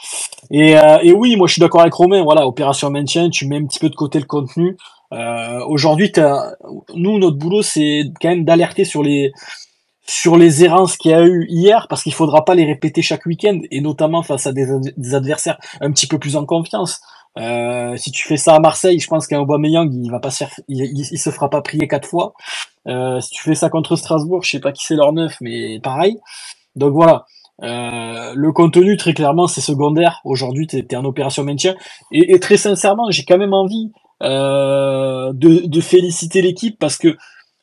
Et, euh, et oui moi je suis d'accord avec Romain voilà opération maintien tu mets un petit peu de côté le contenu euh, Aujourd'hui, nous, notre boulot, c'est quand même d'alerter sur les sur les errances qu'il y a eu hier, parce qu'il faudra pas les répéter chaque week-end, et notamment face à des, adversaires un petit peu plus en confiance. Euh, si tu fais ça à Marseille, je pense qu'un Aubameyang, il va pas se faire, il, il, se fera pas prier quatre fois. Euh, si tu fais ça contre Strasbourg, je sais pas qui c'est leur neuf, mais pareil. Donc voilà. Euh, le contenu, très clairement, c'est secondaire. Aujourd'hui, tu es, en opération maintien. Et, et très sincèrement, j'ai quand même envie euh, de, de, féliciter l'équipe parce que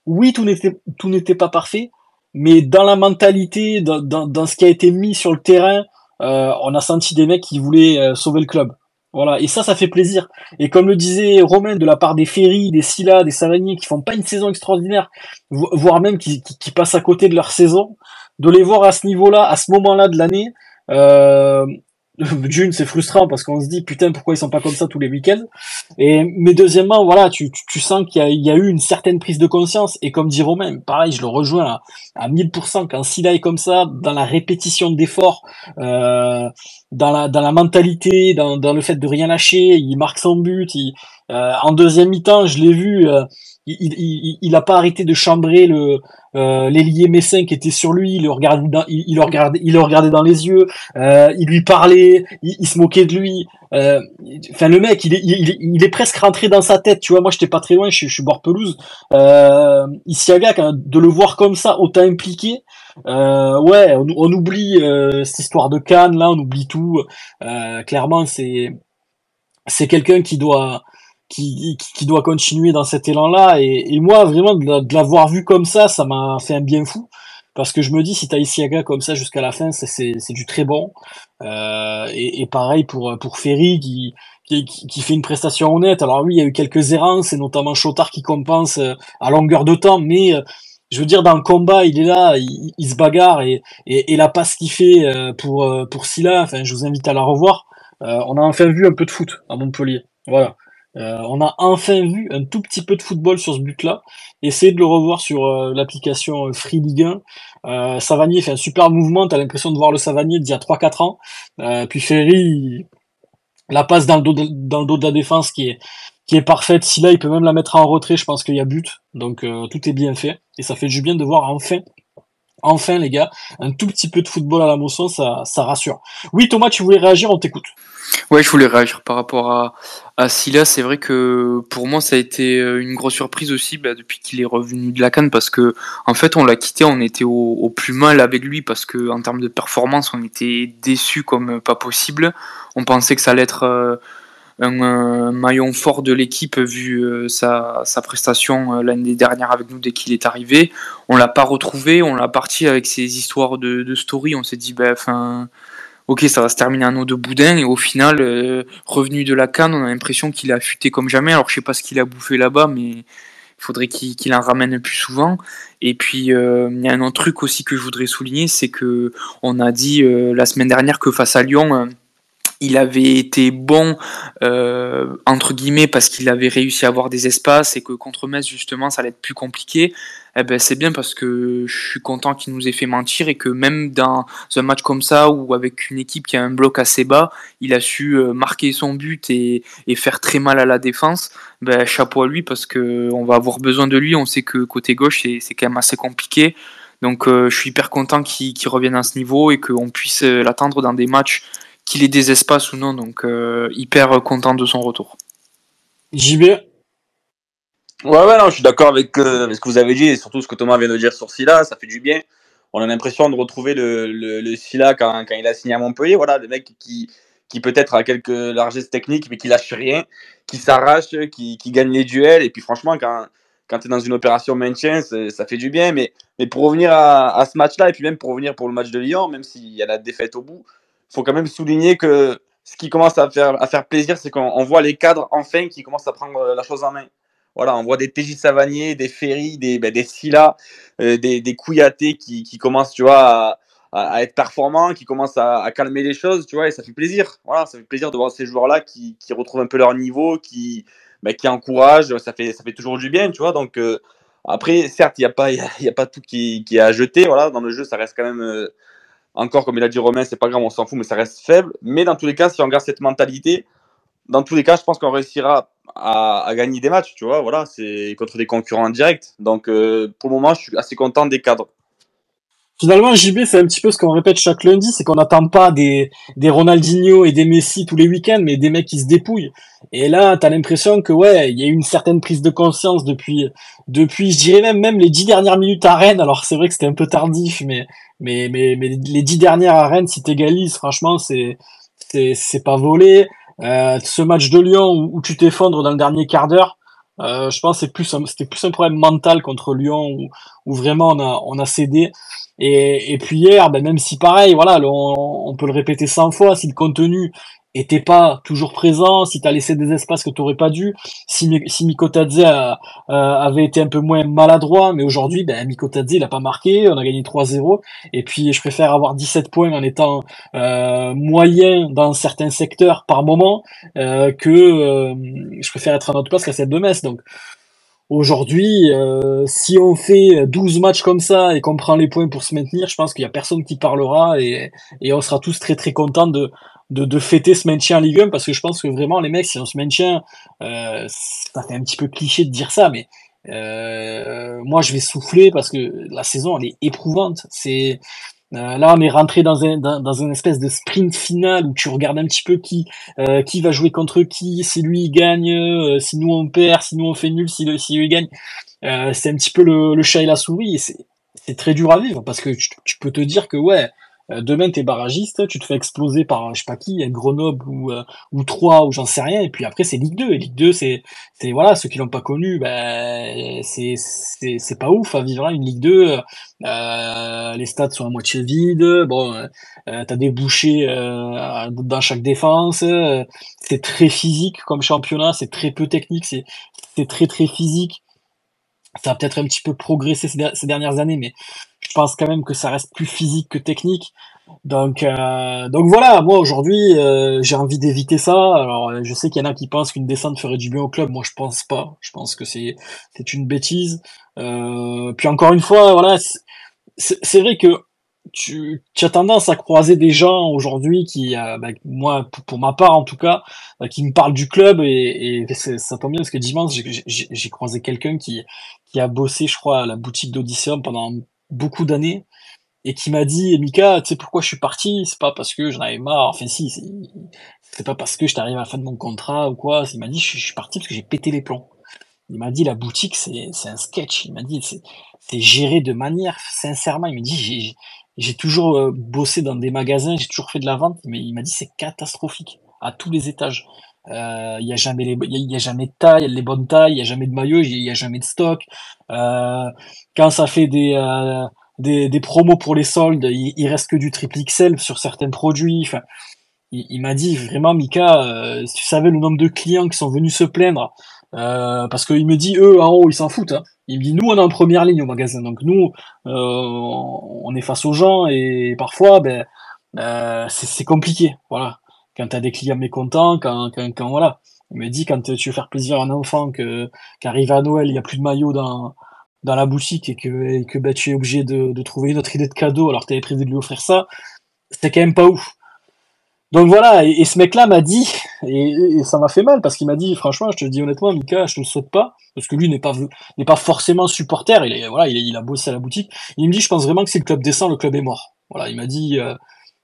oui, tout n'était tout n'était pas parfait, mais dans la mentalité, dans, dans, dans, ce qui a été mis sur le terrain, euh, on a senti des mecs qui voulaient euh, sauver le club. Voilà, et ça, ça fait plaisir. Et comme le disait Romain, de la part des Ferry, des Silla, des Savanier, qui font pas une saison extraordinaire, voire même qui, qui, passent à côté de leur saison, de les voir à ce niveau-là, à ce moment-là de l'année, d'une, c'est frustrant parce qu'on se dit putain pourquoi ils sont pas comme ça tous les week-ends? Et mais deuxièmement, voilà, tu, tu, sens qu'il y, y, a eu une certaine prise de conscience. Et comme dit Romain, pareil, je le rejoins à, à 1000% quand Silla est comme ça, dans la répétition d'efforts, euh, dans la dans la mentalité, dans, dans le fait de rien lâcher, il marque son but. Il, euh, en deuxième mi-temps, je l'ai vu. Euh, il, il, il, a pas arrêté de chambrer le euh, l'ailier messin qui était sur lui, il le regardait dans, il, il le regardait, il le regardait dans les yeux, euh, il lui parlait, il, se moquait de lui. Euh, enfin, le mec, il est, il, il, est presque rentré dans sa tête. Tu vois, moi, j'étais pas très loin, je, je suis bord pelouse. Euh, Isiaga, de le voir comme ça, autant impliqué. Euh, ouais, on, on oublie euh, cette histoire de Cannes, là, on oublie tout. Clairement, c'est c'est quelqu'un qui doit qui, qui, doit continuer dans cet élan-là. Et, et, moi, vraiment, de l'avoir vu comme ça, ça m'a fait un bien fou. Parce que je me dis, si t'as Isiaga comme ça jusqu'à la fin, c'est du très bon. Euh, et, et, pareil pour, pour Ferry, qui, qui, qui, fait une prestation honnête. Alors oui, il y a eu quelques errances, et notamment Chotard qui compense euh, à longueur de temps, mais euh, je veux dire, dans le combat, il est là, il, il se bagarre, et, et, et la passe qu'il fait euh, pour, pour Silla, enfin, je vous invite à la revoir. on a enfin vu un peu de foot à Montpellier. Voilà. Euh, on a enfin vu un tout petit peu de football sur ce but-là. Essayez de le revoir sur euh, l'application euh, Free Ligue 1. Savanier fait un super mouvement, t'as l'impression de voir le Savanier d'il y a 3-4 ans. puis Ferry, la passe dans le, dos de, dans le dos de la défense qui est, qui est parfaite. Si là, il peut même la mettre en retrait, je pense qu'il y a but. Donc tout est bien fait. Et ça fait du bien de voir enfin enfin les gars, un tout petit peu de football à la motion, ça, rassure. Oui Thomas, tu voulais réagir, on t'écoute. Ouais, je voulais réagir par rapport à, Silla. C'est vrai que pour moi, ça a été euh, une grosse surprise aussi bah, depuis qu'il est revenu de la canne parce que en fait, on l'a quitté, on était au, plus mal avec lui parce que en termes de performance, on était déçus comme pas possible. On pensait que ça allait être euh, un, maillon fort de l'équipe vu euh, sa, sa, prestation l'année dernière avec nous dès qu'il est arrivé. On l'a pas retrouvé, on l'a parti avec ses histoires de, story. On s'est dit, bah, enfin ok, ça va se terminer en eau de boudin, et au final, euh, revenu de la canne, on a l'impression qu'il a affûté comme jamais. Alors, je sais pas ce qu'il a bouffé là-bas, mais il faudrait qu'il en ramène plus souvent. Et puis, euh, il y a un autre truc aussi que je voudrais souligner, c'est que on a dit euh, la semaine dernière que face à Lyon, il avait été bon euh, entre guillemets parce qu'il avait réussi à avoir des espaces et que contre Metz justement ça allait être plus compliqué. Eh ben c'est bien parce que je suis content qu'il nous ait fait mentir et que même dans un match comme ça ou avec une équipe qui a un bloc assez bas, il a su euh, marquer son but et, faire très mal à la défense. Ben chapeau à lui parce que on va avoir besoin de lui. On sait que côté gauche c'est quand même assez compliqué. Donc euh, je suis hyper content qu'il revienne à ce niveau et qu'on puisse l'attendre dans des matchs qu'il ait des espaces ou non. Donc euh, hyper content de son retour. JB Ouais, ouais, non, je suis d'accord avec, euh, avec, ce que vous avez dit et surtout ce que Thomas vient de dire sur Silla, ça fait du bien. On a l'impression de retrouver le, le, le Silla quand, quand, il a signé à Montpellier. Voilà, le mec qui, qui peut-être a quelques largesses techniques, mais qui lâche rien, qui s'arrache, qui, qui gagne les duels. Et puis franchement, quand, quand tu es dans une opération maintien, ça fait du bien. Mais, mais pour revenir à, à ce match-là, et puis même pour revenir pour le match de Lyon, même s'il y a la défaite au bout, faut quand même souligner que ce qui commence à faire, à faire plaisir, c'est qu'on voit les cadres enfin qui commencent à prendre la chose en main. Voilà, on voit des TJ Savanier, des Ferry, des, ben, des Silla, euh, des, des Kouyaté qui, qui commencent, tu vois, à, être performants, qui commencent à, à, calmer les choses, tu vois, et ça fait plaisir. Voilà, ça fait plaisir de voir ces joueurs-là qui, qui retrouvent un peu leur niveau, qui, ben, qui encouragent, ça fait, ça fait toujours du bien, tu vois. Donc, euh, après, certes, il n'y a, pas, y y a pas tout qui, qui est à jeter, voilà, dans le jeu, ça reste quand même. Euh, encore, comme il a dit Romain, c'est pas grave, on s'en fout, mais ça reste faible. Mais dans tous les cas, si on garde cette mentalité, dans tous les cas, je pense qu'on réussira à, gagner des matchs, tu vois. Voilà, c'est contre des concurrents directs. Donc, euh, pour le moment, je suis assez content des cadres. Finalement, JB, c'est un petit peu ce qu'on répète chaque lundi, c'est qu'on n'attend pas des, des Ronaldinho et des Messi tous les week-ends, mais des mecs qui se dépouillent. Et là, t'as l'impression que ouais, il y a eu une certaine prise de conscience depuis, depuis, je dirais même même les dix dernières minutes à Rennes. Alors c'est vrai que c'était un peu tardif, mais mais mais mais les dix dernières à Rennes, si t'égalises, franchement, c'est c'est c'est pas volé. Euh, ce match de Lyon où, où tu t'effondres dans le dernier quart d'heure, euh, je pense c'est plus c'était plus un problème mental contre Lyon où, où vraiment on a on a cédé. Et, et puis hier, ben même si pareil, voilà, on, on, peut le répéter 100 fois, si le contenu était pas toujours présent, si tu as laissé des espaces que tu n'aurais pas dû, si, si Mikotadze avait été un peu moins maladroit, mais aujourd'hui, ben, Mikotadze, il a pas marqué, on a gagné 3-0, et puis je préfère avoir 17 points en étant euh, moyen dans certains secteurs par moment, euh, que euh, je préfère être à notre place qu'à celle de Metz. Donc aujourd'hui, euh, si on fait 12 matchs comme ça et qu'on prend les points pour se maintenir, je pense qu'il y a personne qui parlera et, et on sera tous très très contents de, de, de fêter ce maintien en Ligue 1 parce que je pense que vraiment les mecs si on se maintient euh, ça fait un petit peu cliché de dire ça mais euh, moi je vais souffler parce que la saison elle est éprouvante. C'est euh, là on est rentré dans un dans, dans, une espèce de sprint final où tu regardes un petit peu qui euh, qui va jouer contre qui si lui il gagne si nous on perd si nous on fait nul si, si lui il gagne. C'est un petit peu le, le chat et la souris et c'est très dur à vivre parce que tu, peux te dire que ouais demain t'es barragiste, tu te fais exploser par je sais pas qui, Grenoble ou euh, ou Troyes ou j'en sais rien, et puis après c'est Ligue 2. Et Ligue 2 c'est c'est voilà ceux qui l'ont pas connu, ben c'est c'est c'est pas ouf à vivre une Ligue 2. Euh, les stades sont à moitié vides, bon euh, t'as des bouchées euh, dans chaque défense, c'est très physique comme championnat, c'est très peu technique, c'est c'est très très physique. Ça a peut-être un petit peu progressé ces dernières années, mais je pense quand même que ça reste plus physique que technique. Donc, euh, donc voilà, moi aujourd'hui, euh, j'ai envie d'éviter ça. Alors, je sais qu'il y en a qui pensent qu'une descente ferait du bien au club. Moi, je pense pas. Je pense que c'est c'est une bêtise. Euh, puis encore une fois, voilà, c'est vrai que tu, tu, as tendance à croiser des gens aujourd'hui qui, euh, bah, moi, pour, ma part en tout cas, euh, qui me parlent du club et, et ça tombe bien parce que dimanche j'ai croisé quelqu'un qui qui a bossé, je crois, à la boutique d'Odysseum pendant beaucoup d'années et qui m'a dit Mika tu sais pourquoi je suis parti? C'est pas parce que j'en avais marre enfin si c'est pas parce que je t'arrive à la fin de mon contrat ou quoi. Il m'a dit je, suis parti parce que j'ai pété les plombs il m'a dit la boutique c'est un sketch il m'a dit c'est géré de manière sincèrement il m'a dit j'ai j'ai toujours euh, bossé dans des magasins. J'ai toujours fait de la vente mais il m'a dit c'est catastrophique à tous les étages euh, il y a jamais il y, a jamais de taille, les bonnes tailles, il y a jamais de maillot, il y, a jamais de stock. Euh, quand ça fait des, euh, des, des promos pour les soldes, il, il, reste que du triple XL sur certains produits. Enfin, il, m'a dit vraiment, Mika, euh, si tu savais le nombre de clients qui sont venus se plaindre, euh, parce qu'il me dit eux en haut ils s'en foutent. Hein. Il me dit nous on est en première ligne au magasin, donc nous on est face aux gens et parfois ben c'est compliqué. Voilà quand tu des clients mécontents, quand, quand, voilà. Il me dit quand tu veux faire plaisir à un enfant que qu'arrive à Noël, il y a plus de maillot dans la boutique et que que bah, tu es obligé de, trouver une autre idée de cadeau alors que tu prévu de lui offrir ça, c'était quand même pas ouf. Donc voilà, et, ce mec-là m'a dit, et, ça m'a fait mal parce qu'il m'a dit, franchement, je te dis honnêtement, Mika, je te le souhaite pas, parce que lui n'est pas n'est pas forcément supporter, il voilà, il, il, a bossé à la boutique. Il me dit, je pense vraiment que si le club descend, le club est mort. Voilà, il m'a dit, euh,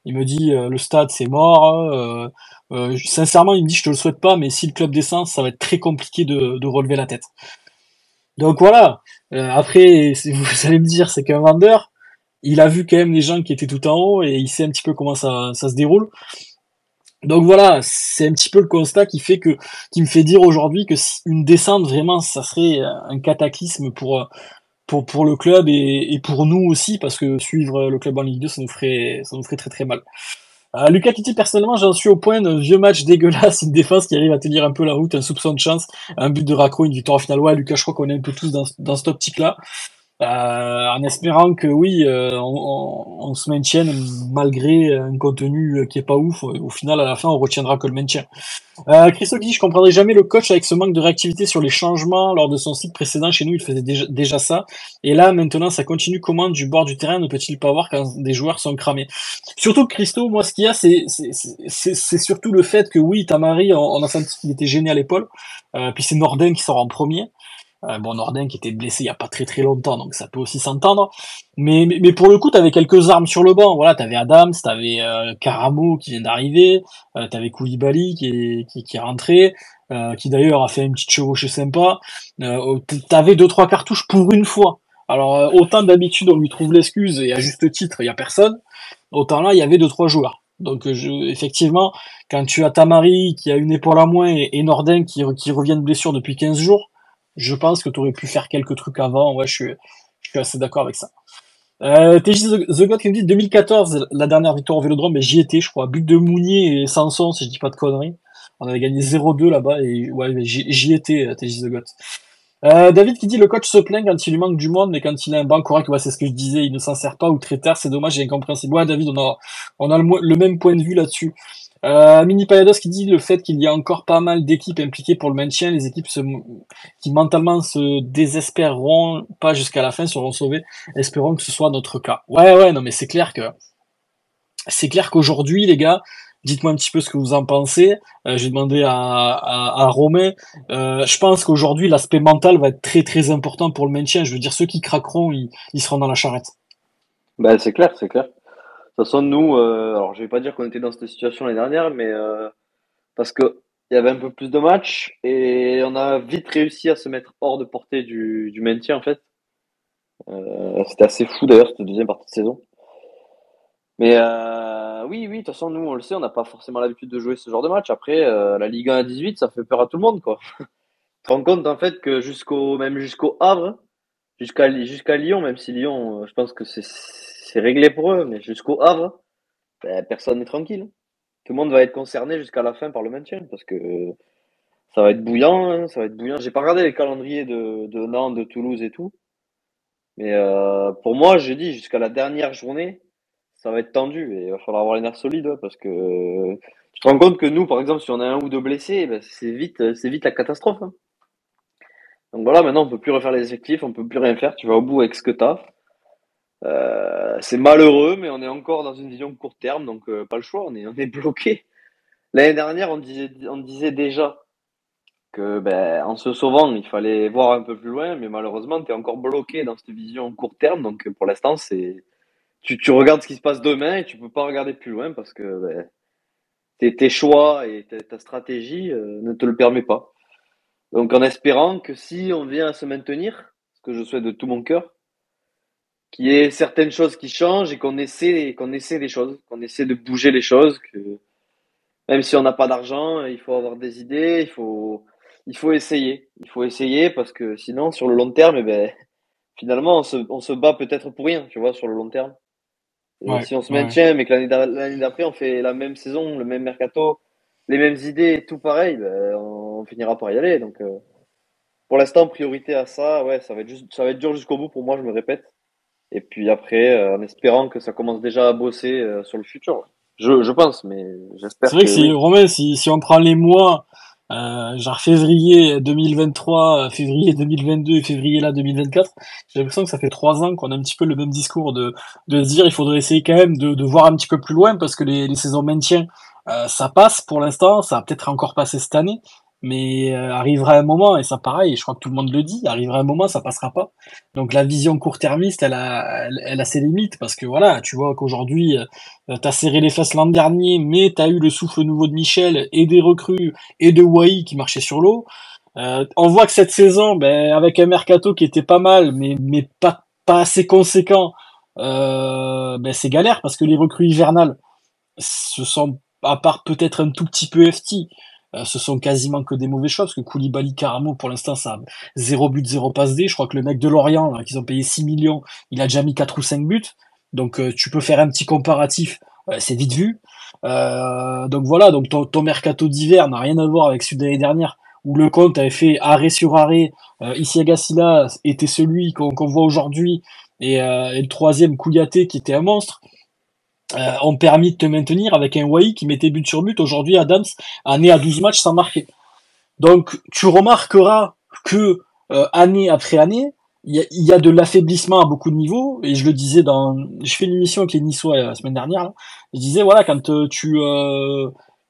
il me dit euh, le stade c'est mort. Hein, euh, euh, sincèrement, il me dit je te le souhaite pas, mais si le club descend, ça va être très compliqué de, relever la tête. Donc voilà. après, vous allez me dire, c'est qu'un vendeur, il a vu quand même les gens qui étaient tout en haut et il sait un petit peu comment ça, ça se déroule. Donc voilà, c'est un petit peu le constat qui fait que, qui me fait dire aujourd'hui que une descente vraiment, ça serait un cataclysme pour pour, pour le club et, pour nous aussi, parce que suivre le club en Ligue 2, ça nous ferait, ça nous ferait très très mal. Euh, Lucas Kitty, personnellement, j'en suis au point d'un vieux match dégueulasse, une défense qui arrive à tenir un peu la route, un soupçon de chance, un but de Racro, une victoire finale. Ouais, Lucas, je crois qu'on est un peu tous dans, dans cette optique-là. Euh, en espérant que oui, euh, on, se maintienne malgré un contenu qui est pas ouf. Au final, à la fin, on retiendra que le maintien. Euh, Christo dit, je comprendrai jamais le coach avec ce manque de réactivité sur les changements lors de son cycle précédent. Chez nous, il faisait déjà, ça. Et là, maintenant, ça continue. Comment du bord du terrain ne peut-il pas voir quand des joueurs sont cramés? Surtout Christo, moi, ce qu'il y a, c'est surtout le fait que oui, Tamari, on, on a senti qu'il était gêné à l'épaule. Euh, puis c'est Norden qui sort en premier. Bon, Nordin qui était blessé il y a pas très très longtemps, donc ça peut aussi s'entendre. Mais, mais, pour le coup, t'avais quelques armes sur le banc. Voilà, t'avais Adams, t'avais euh, Caramo qui vient d'arriver, euh, t'avais Koulibaly qui est, qui, est rentré, euh, qui d'ailleurs a fait une petite chevauchée sympa. Euh, t'avais deux trois cartouches pour une fois. Alors euh, autant d'habitude on lui trouve l'excuse et à juste titre il y a personne, autant là il y avait deux trois joueurs. Donc effectivement, quand tu as Tamari qui a une épaule à moins et, et Nordin qui, qui revient de blessure depuis 15 jours, je pense que tu aurais pu faire quelques trucs avant. Ouais, je suis, je suis assez d'accord avec ça. Euh, TJ The God qui me dit 2014, la dernière victoire au Vélodrome, mais j'y étais, je crois. But de Mounier et Sanson, si je dis pas de conneries. On avait gagné 0-2 là-bas et ouais, j'y étais, euh, TJ The God. Euh, David qui dit le coach se plaint quand il lui manque du monde, mais quand il a un banc correct, ouais, c'est ce que je disais, il ne s'en sert pas ou très tard, c'est dommage et incompréhensible. Ouais, David, on a, on a le, même point de vue là-dessus. Euh, Mini Payados qui dit le fait qu'il y a encore pas mal d'équipes impliquées pour le maintien, les équipes se, qui mentalement se désespéreront pas jusqu'à la fin seront sauvées. Espérons que ce soit notre cas. Ouais, ouais, non, mais c'est clair que c'est clair qu'aujourd'hui, les gars, Dites-moi un petit peu ce que vous en pensez. Euh, J'ai demandé à, à, à Romain. Euh, je pense qu'aujourd'hui, l'aspect mental va être très très important pour le maintien. Je veux dire, ceux qui craqueront, ils, ils seront dans la charrette. Ben, c'est clair, c'est clair. De toute façon, nous, euh, alors je vais pas dire qu'on était dans cette situation l'année dernière, mais euh, parce que il y avait un peu plus de matchs et on a vite réussi à se mettre hors de portée du, du maintien en fait. Euh, C'était assez fou d'ailleurs cette deuxième partie de saison. Mais oui, oui, de toute façon, nous, on le sait, on n'a pas forcément l'habitude de jouer ce genre de match. Après, la Ligue 1 à 18, ça fait peur à tout le monde, quoi. tu te rends compte, en fait, que jusqu'au, même jusqu'au Havre, jusqu'à, jusqu'à Lyon, même si Lyon, je pense que c'est, c'est réglé pour eux, mais jusqu'au Havre, ben, personne n'est tranquille. Tout le monde va être concerné jusqu'à la fin par le maintien, parce que ça va être bouillant, hein, ça va être bouillant. J'ai pas regardé les calendriers de, de Nantes, de Toulouse et tout. Mais euh, pour moi, j'ai dit jusqu'à la dernière journée, ça va être tendu et il va falloir avoir les nerfs solides parce que tu te rends compte que nous, par exemple, si on a un ou deux blessés, ben, c'est vite, la catastrophe. Hein. Donc voilà, maintenant on peut plus refaire les effectifs, on peut plus rien faire. Tu vas au bout avec ce que tu as. Euh, c'est malheureux, mais on est encore dans une vision court terme, donc euh, pas le choix, on est, on est bloqué. L'année dernière, on disait, déjà que ben, en se sauvant, il fallait voir un peu plus loin, mais malheureusement, tu es encore bloqué dans cette vision court terme, donc pour l'instant, c'est tu, tu, regardes ce qui se passe demain et tu peux pas regarder plus loin parce que ben, tes, tes, choix et ta, stratégie euh, ne te le permet pas. Donc en espérant que si on vient à se maintenir, ce que je souhaite de tout mon cœur, qu'il y ait certaines choses qui changent et qu'on essaie, qu'on essaie des choses, qu'on essaie de bouger les choses, que même si on n'a pas d'argent, il faut avoir des idées, il faut, il faut essayer, il faut essayer parce que sinon sur le long terme, eh ben, finalement on se, on se bat peut-être pour rien, tu vois, sur le long terme si on se maintient, mais que l'année d'après, on fait la même saison, le même mercato, les mêmes idées, tout pareil, ben, on finira par y aller. Donc, euh, pour l'instant, priorité à ça, ouais, ça va être, juste, ça va être dur jusqu'au bout pour moi, je me répète. Et puis après, euh, en espérant que ça commence déjà à bosser euh, sur le futur. Je, je pense, mais j'espère. C'est vrai que, que si, Romain, si, si on prend les mois, euh, genre février 2023, février 2022 et février là 2024, j'ai l'impression que ça fait trois ans qu'on a un petit peu le même discours de, de dire il faudrait essayer quand même de, de voir un petit peu plus loin parce que les, les saisons maintien euh, ça passe pour l'instant, ça va peut-être encore passer cette année, mais euh, arrivera un moment, et ça pareil, je crois que tout le monde le dit, arrivera un moment, ça passera pas. Donc la vision court-termiste, elle a, elle, a ses limites, parce que voilà, tu vois qu'aujourd'hui, euh, t'as serré les fesses l'an dernier, mais t'as eu le souffle nouveau de Michel, et des recrues, et de Wai qui marchaient sur l'eau. Euh, on voit que cette saison, ben, avec un mercato qui était pas mal, mais, mais pas, pas assez conséquent, euh, ben, c'est galère, parce que les recrues hivernales, ce sont, à part peut-être un tout petit peu FT, euh, ce sont quasiment que des mauvais choix, parce que Koulibaly, Caramo, pour l'instant, ça a 0 but, 0 passe D. Je crois que le mec de Lorient, qu'ils ont payé 6 millions, il a déjà mis 4 ou 5 buts. Donc euh, tu peux faire un petit comparatif, euh, c'est vite vu. donc voilà, donc ton, mercato d'hiver n'a rien à voir avec celui de l'année dernière, où le compte avait fait arrêt sur arrêt. Agassila était celui qu'on voit aujourd'hui, et, et, le troisième Kouyaté qui était un monstre euh, ont permis de te maintenir avec un Wai qui mettait but sur but. Aujourd'hui, Adams en est à 12 matchs sans marquer. Donc, tu remarqueras que euh, année après année, il y a, de l'affaiblissement à beaucoup de niveaux. Et je le disais dans, je fais une émission avec les Niçois euh, la semaine dernière. je disais voilà quand euh, tu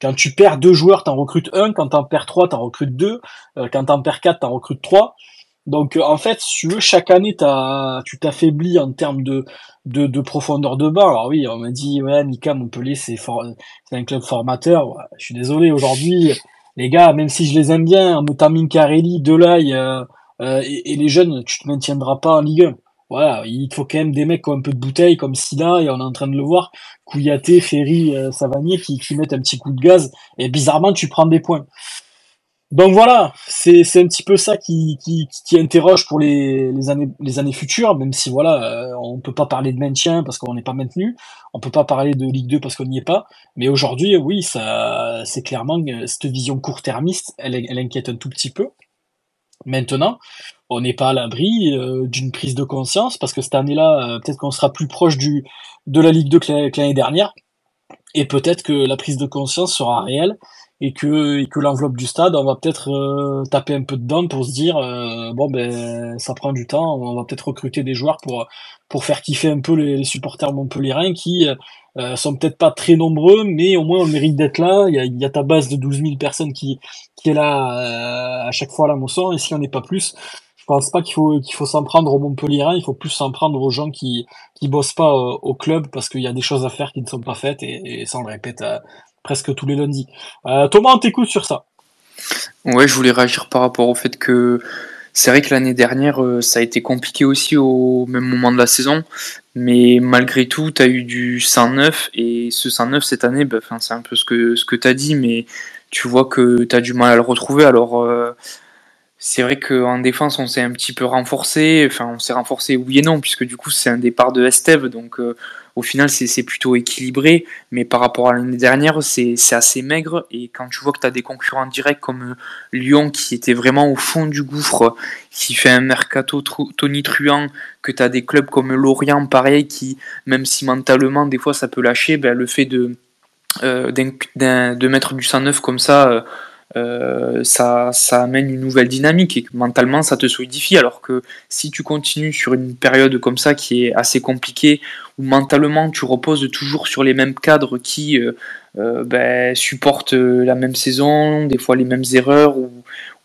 quand tu perds deux joueurs, t'en recrutes un. Quand t'en perds trois, t'en recrutes deux. quand t'en perds quatre, t'en recrutes trois. Donc en fait, si tu veux, chaque année, tu t'affaiblis en termes de, de, de, profondeur de bain. Alors oui, on m'a dit, ouais, Mika Montpellier, c'est c'est un club formateur. je suis désolé, aujourd'hui, les gars, même si je les aime bien, notamment Mincarelli, Delay euh, euh, et, les jeunes, tu te maintiendras pas en Ligue 1. Voilà, il faut quand même des mecs qui ont un peu de bouteille comme Sida, et on est en train de le voir, Kouyaté, Ferry, euh, Savanier, qui, qui mettent un petit coup de gaz, et bizarrement, tu prends des points. Donc voilà, c'est un petit peu ça qui, qui, interroge pour les, les années les années futures, même si voilà, euh, on peut pas parler de maintien parce qu'on n'est pas maintenu, on peut pas parler de Ligue 2 parce qu'on n'y est pas, mais aujourd'hui oui, ça c'est clairement euh, cette vision court-termiste, elle, elle inquiète un tout petit peu. Maintenant, on n'est pas à l'abri euh, d'une prise de conscience parce que cette année-là, peut-être qu'on sera plus proche du de la Ligue 2 que l'année dernière, et peut-être que la prise de conscience sera réelle et que, que l'enveloppe du stade, on va peut-être euh, taper un peu dedans pour se dire euh, bon ben ça prend du temps, on va peut-être recruter des joueurs pour pour faire kiffer un peu les, supporters montpelliérains qui euh, sont peut-être pas très nombreux, mais au moins on mérite d'être là. Il y a, ta base de 12 000 personnes qui qui est là à chaque fois à la moisson, et si on n'est pas plus, je pense pas qu'il faut qu'il faut s'en prendre aux Montpelliérains, il faut plus s'en prendre aux gens qui qui bossent pas au club parce qu'il y a des choses à faire qui ne sont pas faites et, et ça on le répète presque tous les lundis. Euh, Thomas, on t'écoute sur ça. Ouais, je voulais réagir par rapport au fait que c'est vrai que l'année dernière, euh, ça a été compliqué aussi au même moment de la saison, mais malgré tout, tu eu du 109 et ce 109 cette année, bah, c'est un peu ce que, ce que tu as dit, mais tu vois que tu as du mal à le retrouver. Alors, euh, c'est vrai qu'en défense, on s'est un petit peu renforcé, enfin, on s'est renforcé oui et non, puisque du coup, c'est un départ de Esteve, donc au final, c'est plutôt équilibré, mais par rapport à l'année dernière, c'est assez maigre. Et quand tu vois que tu as des concurrents directs comme euh, Lyon, qui était vraiment au fond du gouffre, qui fait un mercato tonitruant, que tu as des clubs comme Lorient, pareil, qui, même si mentalement, des fois, ça peut lâcher, ben, le fait de, euh, de mettre du 109 comme ça. Euh, euh, ça, ça amène une nouvelle dynamique et mentalement ça te solidifie. Alors que si tu continues sur une période comme ça qui est assez compliquée, où mentalement tu reposes toujours sur les mêmes cadres qui euh, euh, ben, supportent la même saison, des fois les mêmes erreurs ou,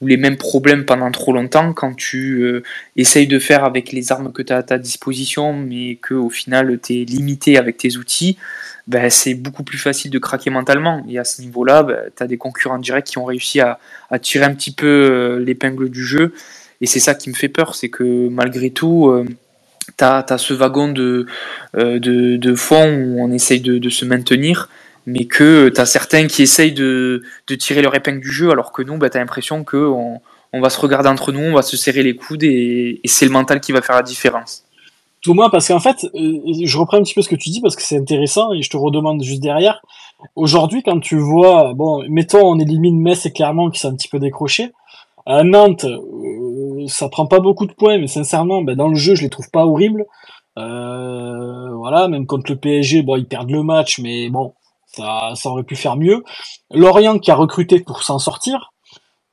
ou les mêmes problèmes pendant trop longtemps, quand tu essayes de faire avec les armes que tu as à ta disposition, mais que au final tu es limité avec tes outils, ben, c'est beaucoup plus facile de craquer mentalement. Et à ce niveau-là, ben, tu as des concurrents directs qui ont réussi à, tirer un petit peu euh, l'épingle du jeu. Et c'est ça qui me fait peur, c'est que malgré tout, euh, tu as, ce wagon de, euh, de, de, fond où on essaye de, se maintenir, mais que tu as certains qui essayent de, tirer leur épingle du jeu, alors que nous, ben, tu as l'impression qu'on on va se regarder entre nous, on va se serrer les coudes, et c'est le mental qui va faire la différence. Thomas, parce qu'en fait, euh, je reprends un petit peu ce que tu dis parce que c'est intéressant et je te redemande juste derrière. Aujourd'hui, quand tu vois, bon, mettons, on élimine Metz et Clermont qui s'est un petit peu décroché. À Nantes, euh, ça prend pas beaucoup de points, mais sincèrement, ben, dans le jeu, je les trouve pas horribles. Euh, voilà, même contre le PSG, bon, ils perdent le match, mais bon, ça, ça aurait pu faire mieux. Lorient qui a recruté pour s'en sortir.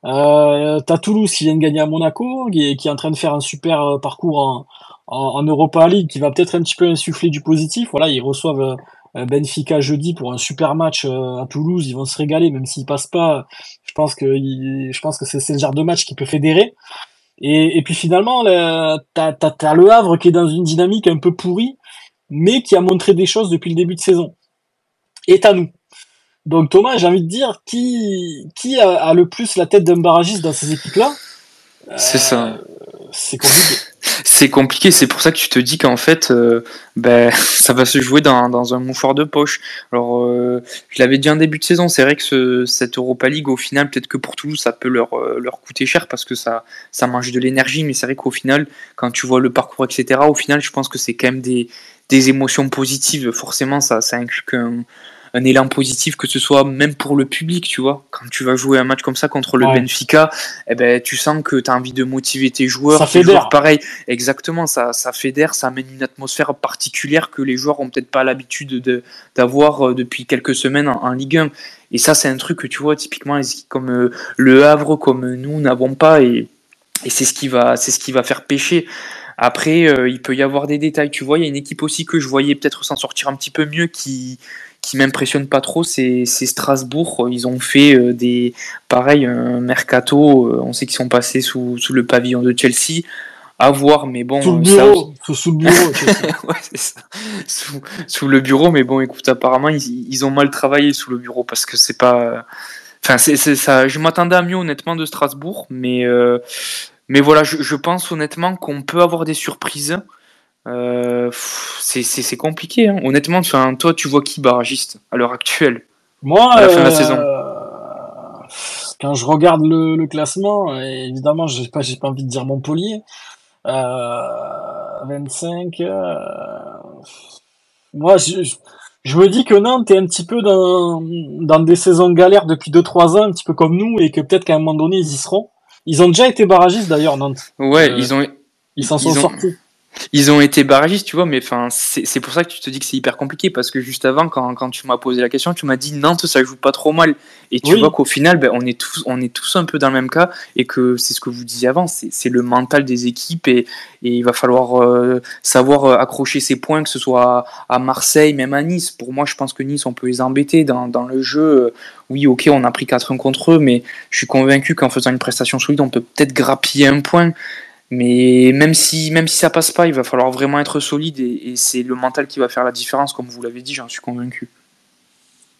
Euh, T'as Toulouse qui vient de gagner à Monaco, qui qui est en train de faire un super parcours en, en, Europa League qui va peut-être un petit peu insuffler du positif. Voilà, ils reçoivent euh, Benfica jeudi pour un super match euh, à Toulouse. Ils vont se régaler, même s'ils passent pas. Je pense que je pense que c'est le genre de match qui peut fédérer. Et, et puis finalement, t'as as, le Havre qui est dans une dynamique un peu pourrie, mais qui a montré des choses depuis le début de saison. Et à nous. Donc Thomas, j'ai envie de dire, qui qui a, le plus la tête d'un barragiste dans ces équipes-là? C'est ça. Euh, c'est compliqué. C'est compliqué, c'est pour ça que tu te dis qu'en fait, euh, ben, ça va se jouer dans, dans, un mouchoir de poche. Alors, euh, je l'avais dit en début de saison, c'est vrai que ce, cette Europa League, au final, peut-être que pour Toulouse, ça peut leur, euh, leur coûter cher parce que ça, ça mange de l'énergie, mais c'est vrai qu'au final, quand tu vois le parcours, etc., au final, je pense que c'est quand même des, des émotions positives. Forcément, ça, ça inclut qu'un un élan positif, que ce soit même pour le public, tu vois. Quand tu vas jouer un match comme ça contre le Benfica, eh ben, tu sens que tu as envie de motiver tes joueurs. Ça fédère. pareil, exactement, ça, ça fédère, ça amène une atmosphère particulière que les joueurs ont peut-être pas l'habitude d'avoir euh, depuis quelques semaines en, Ligue 1. Et ça, c'est un truc que tu vois, typiquement, comme euh, le Havre, comme nous n'avons pas, et, et c'est ce qui va, c'est ce qui va faire pêcher. Après, euh, il peut y avoir des détails. Tu vois, il y a une équipe aussi que je voyais peut-être s'en sortir un petit peu mieux qui, qui m'impressionne pas trop, c'est Strasbourg. Ils ont fait euh, des pareil un mercato. Euh, on sait qu'ils sont passés sous, sous, le pavillon de Chelsea. À voir, mais bon. Sous le bureau, sous, le bureau. ouais, ça. Sous, sous, le bureau, mais bon, écoute, apparemment ils, ils, ont mal travaillé sous le bureau parce que c'est pas. Enfin, c'est ça. Je m'attendais à mieux honnêtement de Strasbourg, mais euh, mais voilà, je, je pense honnêtement qu'on peut avoir des surprises. Euh, c'est compliqué. Hein. Honnêtement, toi, tu vois qui barragiste à l'heure actuelle? Moi, à la fin de la saison euh, quand je regarde le, le classement, évidemment, j'ai pas, j'ai pas envie de dire Montpellier. Euh, 25. Euh, moi, je, je, me dis que Nantes est un petit peu dans, dans des saisons galères depuis 2-3 ans, un petit peu comme nous, et que peut-être qu'à un moment donné, ils y seront. Ils ont déjà été barragistes d'ailleurs, Nantes. Ouais, ils ont. Ils s'en sont sortis. Ils ont été barragistes, tu vois, mais enfin, c'est pour ça que tu te dis que c'est hyper compliqué parce que juste avant, quand, quand tu m'as posé la question, tu m'as dit Nantes, ça joue pas trop mal. Et tu vois qu'au final, ben, on, est tous, on est tous un peu dans le même cas et que c'est ce que vous disiez avant, c'est le mental des équipes et, et il va falloir euh, savoir euh, accrocher ses points, que ce soit à, Marseille, même à Nice. Pour moi, je pense que Nice, on peut les embêter dans, dans le jeu. Oui, ok, on a pris 4-1 contre eux, mais je suis convaincu qu'en faisant une prestation solide, on peut peut-être grappiller un point. Mais même si, même si ça passe pas, il va falloir vraiment être solide et, c'est le mental qui va faire la différence, comme vous l'avez dit, j'en suis convaincu.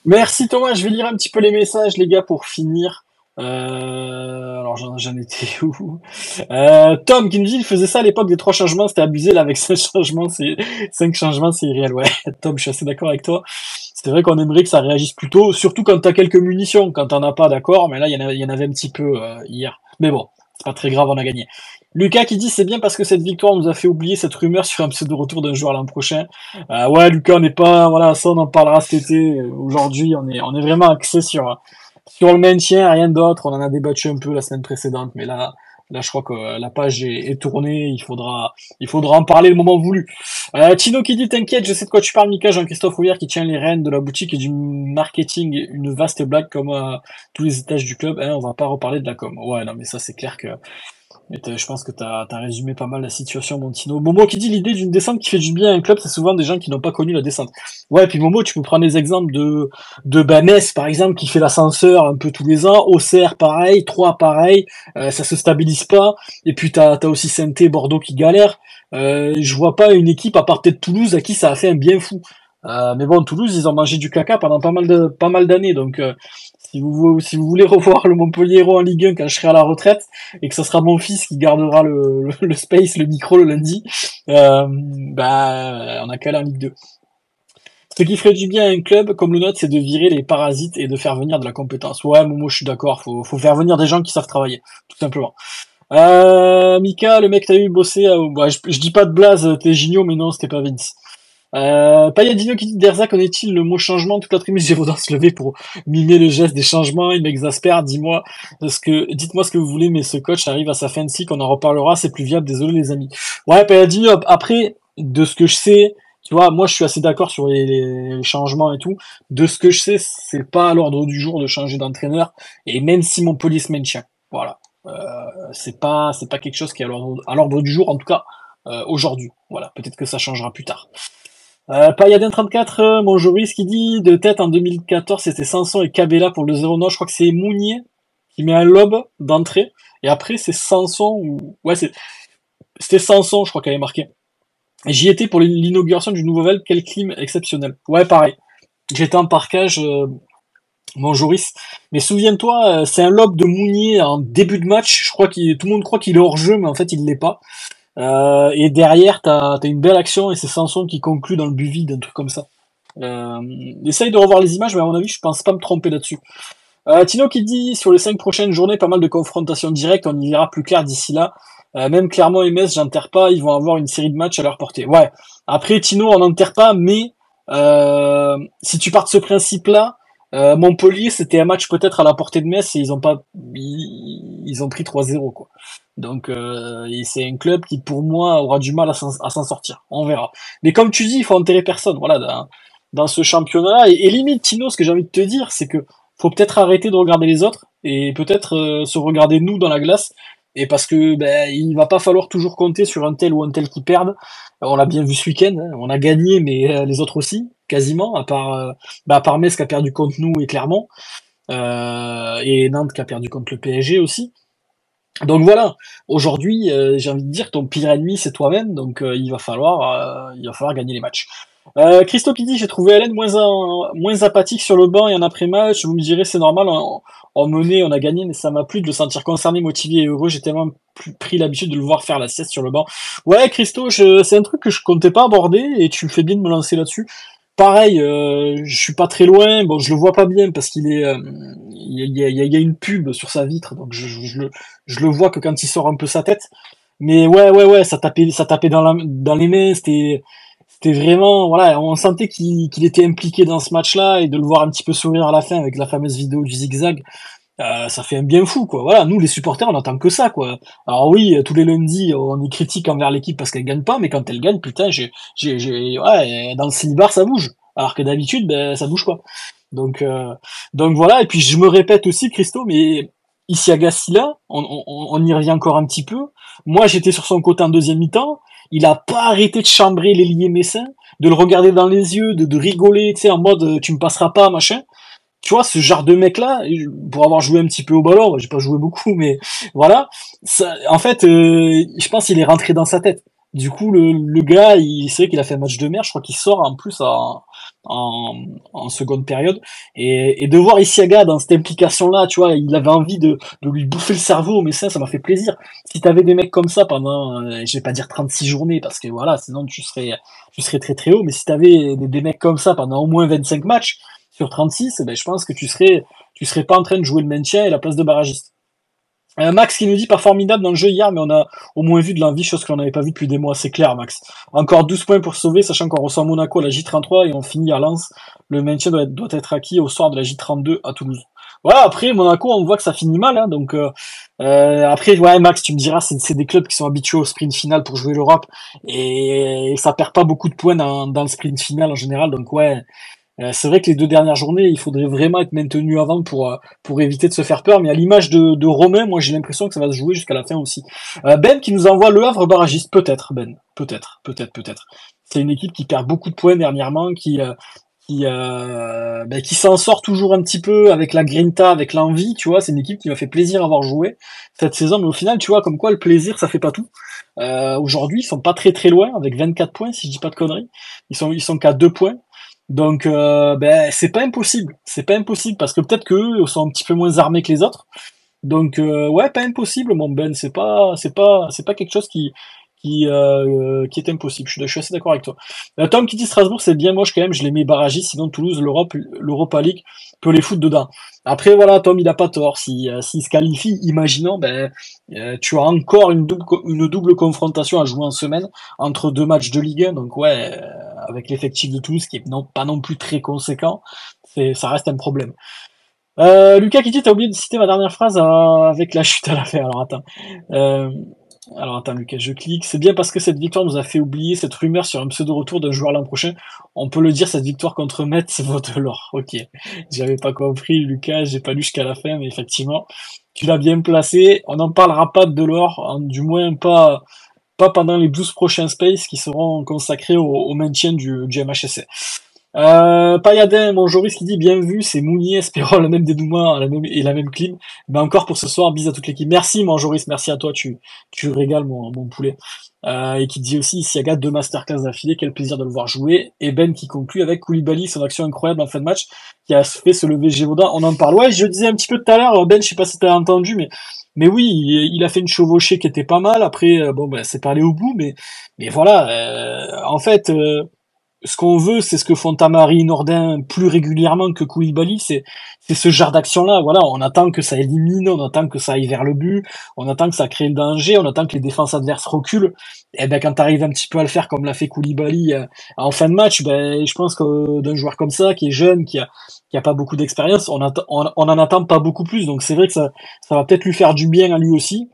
Merci Thomas, je vais lire un petit peu les messages, les gars, pour finir. Euh, alors j'en étais où? Euh, Tom qui nous dit il faisait ça à l'époque des trois changements, c'était abusé là avec cinq changements, c'est cinq changements, c'est irréel. Ouais, Tom, je suis assez d'accord avec toi. C'est vrai qu'on aimerait que ça réagisse plus tôt, surtout quand t'as quelques munitions, quand t'en as pas, d'accord, mais là il y, en avait, un petit peu euh, hier. Mais bon, c'est pas très grave, on a gagné. Lucas qui dit c'est bien parce que cette victoire nous a fait oublier cette rumeur sur un pseudo retour d'un joueur l'an prochain. Euh, ouais, Lucas, on n'est pas, voilà, ça on en parlera cet été. Aujourd'hui, on est, on est vraiment axé sur, sur le maintien, rien d'autre. On en a débattu un peu la semaine précédente, mais là, Là, je crois que la page est, tournée. Il faudra, il faudra en parler le moment voulu. Euh, Tino qui dit t'inquiète, je sais de quoi tu parles, Mika. Jean-Christophe Rouillard qui tient les rênes de la boutique et du marketing, une vaste blague comme à tous les étages du club. Hein, on va pas reparler de la com. Ouais, non, mais ça c'est clair que je pense que tu as, résumé pas mal la situation, Montino. Momo qui dit l'idée d'une descente qui fait du bien à un club, c'est souvent des gens qui n'ont pas connu la descente. Ouais, puis Momo, tu peux prendre des exemples de, de Banès, par exemple, qui fait l'ascenseur un peu tous les ans. Auxerre, pareil. Troyes, pareil. Euh, ça se stabilise pas. Et puis tu as, aussi saint Bordeaux qui galère. Euh, je vois pas une équipe, à part peut-être Toulouse, à qui ça a fait un bien fou. Euh, mais bon, Toulouse, ils ont mangé du caca pendant pas mal de pas mal d'années, donc euh, si vous, voulez revoir le Montpellier en Ligue 1 quand je serai à la retraite et que ce sera mon fils qui gardera le, space, le micro le lundi, euh, bah, on a qu'à aller en Ligue 2. Ce qui ferait du bien à un club comme le nôtre, c'est de virer les parasites et de faire venir de la compétence. Ouais, Momo, je suis d'accord, faut, faut faire venir des gens qui savent travailler, tout simplement. Euh, Mika, le mec t'as eu bossé, bah, je, dis pas de blaze, t'es Gigno, mais non, c'était pas Vince. Euh, Payadino qui dit Derza connaît-il le mot changement? Toute la tribu Gévaudan se lever pour mimer le geste des changements. Il m'exaspère. Dis-moi ce que, dites-moi ce que vous voulez, mais ce coach arrive à sa fin de cycle. On en reparlera. C'est plus viable. Désolé les amis. Ouais, Payadino. Après, de ce que je sais, tu vois, moi je suis assez d'accord sur les, changements et tout. De ce que je sais, c'est pas à l'ordre du jour de changer d'entraîneur. Et même si mon police maintient, voilà, euh, c'est pas c'est pas quelque chose qui est à l'ordre du jour, en tout cas euh, aujourd'hui. Voilà, peut-être que ça changera plus tard. Euh, Payadin 34, euh, mon Joris qui dit de tête en 2014 c'était Sanson et Cabella pour le 0 Je crois que c'est Mounier qui met un lob d'entrée et après c'est Sanson ou ouais c'était Sanson je crois qu'elle est marqué. J'y étais pour l'inauguration du nouveau Vel, quel clim exceptionnel. Ouais pareil. J'étais en parkage euh, mon Joris. Mais souviens-toi, c'est un lob de Mounier en début de match. Je crois qu'il tout le monde croit qu'il est hors jeu, mais en fait il l'est pas. Euh, et derrière, t'as as une belle action et c'est Sanson qui conclut dans le but vide, un truc comme ça. Euh, essaye de revoir les images, mais à mon avis, je pense pas me tromper là-dessus. Euh, Tino qui dit sur les cinq prochaines journées, pas mal de confrontations directes, on y verra plus clair d'ici là. Euh, même clairement Metz, j'enterre pas, ils vont avoir une série de matchs à leur portée. Ouais. Après, Tino, on n'enterre pas, mais euh, si tu pars de ce principe-là, euh, Montpellier, c'était un match peut-être à la portée de Metz et ils ont pas, ils ont pris 3-0 quoi. Donc euh, c'est un club qui pour moi aura du mal à s'en sortir. On verra. Mais comme tu dis, il faut enterrer personne. Voilà, dans, ce championnat. Et, et, limite, Tino, ce que j'ai envie de te dire, c'est que faut peut-être arrêter de regarder les autres et peut-être euh, se regarder nous dans la glace. Et parce que ben, il va pas falloir toujours compter sur un tel ou un tel qui perdent. On l'a bien vu ce week-end. Hein. On a gagné, mais euh, les autres aussi, quasiment, à part, euh, ben, à part Metz qui a perdu contre nous et Clermont. et Nantes qui a perdu contre le PSG aussi. Donc voilà, aujourd'hui, euh, j'ai envie de dire, ton pire ennemi, c'est toi-même, donc euh, il va falloir, euh, il va falloir gagner les matchs. Christo qui dit, j'ai trouvé Hélène moins, moins apathique sur le banc et en après-match, vous me direz, c'est normal, en, mené, on a gagné, mais ça m'a plu de le sentir concerné, motivé et heureux, j'ai tellement pris l'habitude de le voir faire la sieste sur le banc. Ouais, Christo, c'est un truc que je comptais pas aborder, et tu fais bien de me lancer là-dessus. Pareil, euh, je suis pas très loin. Bon, je le vois pas bien parce qu'il est, il y, a, une pub sur sa vitre, donc je, je, le, je le vois que quand il sort un peu sa tête. Mais ouais, ouais, ouais, ça tapait, ça tapait dans, la, dans les mains. C'était, c'était vraiment, voilà, on sentait qu'il qu'il était impliqué dans ce match-là et de le voir un petit peu sourire à la fin avec la fameuse vidéo du zigzag. Euh, ça fait un bien fou, quoi. Voilà, nous les supporters, on attend que ça, quoi. Alors oui, tous les lundis, on est critique envers l'équipe parce qu'elle gagne pas, mais quand elle gagne, putain, j'ai, j'ai, j'ai, ouais, dans le silibar, ça bouge. Alors que d'habitude, ben, ça bouge pas. Donc, euh, donc voilà. Et puis je me répète aussi, Christo, mais ici à Gassila, on, on, y revient encore un petit peu. Moi, j'étais sur son côté en deuxième mi-temps. Il a pas arrêté de chambrer les liés messins, de le regarder dans les yeux, de, de rigoler, tu sais, en mode tu me passeras pas, machin tu vois, ce genre de mec-là, pour avoir joué un petit peu au ballon, j'ai pas joué beaucoup, mais voilà, en fait, euh, je pense qu'il est rentré dans sa tête. Du coup, le, gars, il c'est vrai qu'il a fait un match de merde. Je crois qu'il sort en plus en, seconde période. Et, de voir Isiaga dans cette implication-là, tu vois, il avait envie de, de lui bouffer le cerveau. Mais ça, ça m'a fait plaisir. Si t'avais des mecs comme ça pendant, euh, je vais pas dire 36 journées, parce que voilà, sinon tu serais, tu serais très très haut. Mais si t'avais des, des mecs comme ça pendant au moins 25 matchs, sur 36, ben, je pense que tu serais, tu serais pas en train de jouer le maintien et la place de barragiste. Euh, Max qui nous dit pas formidable dans le jeu hier, mais on a au moins vu de l'envie, chose qu'on n'avait pas vu depuis des mois, c'est clair Max. Encore 12 points pour sauver, sachant qu'on reçoit Monaco à la J33 et on finit à Lens. Le maintien doit être, acquis au soir de la J32 à Toulouse. Voilà, après Monaco, on voit que ça finit mal, hein, donc euh, euh, après ouais Max, tu me diras, c'est des clubs qui sont habitués au sprint final pour jouer l'Europe et, ça perd pas beaucoup de points dans, dans le sprint final en général, donc ouais, euh, c'est vrai que les deux dernières journées, il faudrait vraiment être maintenu avant pour euh, pour éviter de se faire peur. Mais à l'image de, de Romain, moi j'ai l'impression que ça va se jouer jusqu'à la fin aussi. Euh, ben qui nous envoie le Havre barragiste, peut-être Ben, peut-être, peut-être, peut-être. C'est une équipe qui perd beaucoup de points dernièrement, qui qui ben, qui s'en sort toujours un petit peu avec la grinta, avec l'envie. Tu vois, c'est une équipe qui m'a fait plaisir à avoir joué cette saison. Mais au final, tu vois, comme quoi le plaisir, ça fait pas tout. Aujourd'hui, ils sont pas très très loin avec 24 points, si je dis pas de conneries. Ils sont ils sont qu'à deux points. Donc, euh, ben, c'est pas impossible. C'est pas impossible parce que peut-être qu'eux sont un petit peu moins armés que les autres. Donc, euh, ouais, pas impossible, mon Ben. C'est pas, c'est pas, c'est pas quelque chose qui, qui, euh, qui est impossible. Je suis, assez d'accord avec toi. Euh, Tom qui dit Strasbourg, c'est bien moche quand même. Je les mets barragistes. Sinon, Toulouse, l'Europe, l'Europa League peut les foutre dedans. Après, voilà, Tom, il a pas tort. Si, euh, s'il se qualifie, imaginons, ben, euh, tu as encore une double, une double confrontation à jouer en semaine entre deux matchs de Ligue 1. Donc, ouais, avec l'effectif de Toulouse qui est non, pas non plus très conséquent, ça reste un problème. Euh, Lucas qui dit, t'as oublié de citer ma dernière phrase avec la chute à la fin. Alors attends. Euh, alors attends Lucas, je clique. C'est bien parce que cette victoire nous a fait oublier cette rumeur sur un pseudo-retour d'un joueur l'an prochain. On peut le dire, cette victoire contre Metz vaut de l'or. Ok, j'avais pas compris Lucas, j'ai pas lu jusqu'à la fin, mais effectivement, tu l'as bien placé. On n'en parlera pas de l'or, hein, du moins pas pas pendant les 12 prochains spaces qui seront consacrés au, maintien du, du MHSC. Euh, Payadin, mon qui dit bien vu, c'est Mounier, espérons la même dénouement la même, et la même clim. Mais encore pour ce soir, bis à toute l'équipe. Merci mon Joris, merci à toi, tu, tu régales mon, mon poulet. Euh, et qui dit aussi Siaga deux masterclass d'affilée, quel plaisir de le voir jouer. Et Ben qui conclut avec Koulibaly, son action incroyable en fin de match, qui a fait se lever Gévaudan. On en parle. Ouais, je disais un petit peu tout à l'heure, Ben, je sais pas si t'as entendu, mais mais oui, il, a fait une chevauchée qui était pas mal. Après, euh, bon, ben, c'est pas allé au bout, mais mais voilà. Euh, en fait, euh, ce qu'on veut, c'est ce que font Tamari Nordin plus régulièrement que Koulibaly, c'est ce genre d'action-là. Voilà, on attend que ça élimine, on attend que ça aille vers le but, on attend que ça crée le danger, on attend que les défenses adverses reculent. Et ben quand tu arrives un petit peu à le faire comme l'a fait Koulibaly euh, en fin de match, ben je pense que d'un joueur comme ça, qui est jeune, qui a qui a pas beaucoup d'expérience, on, on, on en attend pas beaucoup plus. Donc c'est vrai que ça ça va peut-être lui faire du bien à lui aussi.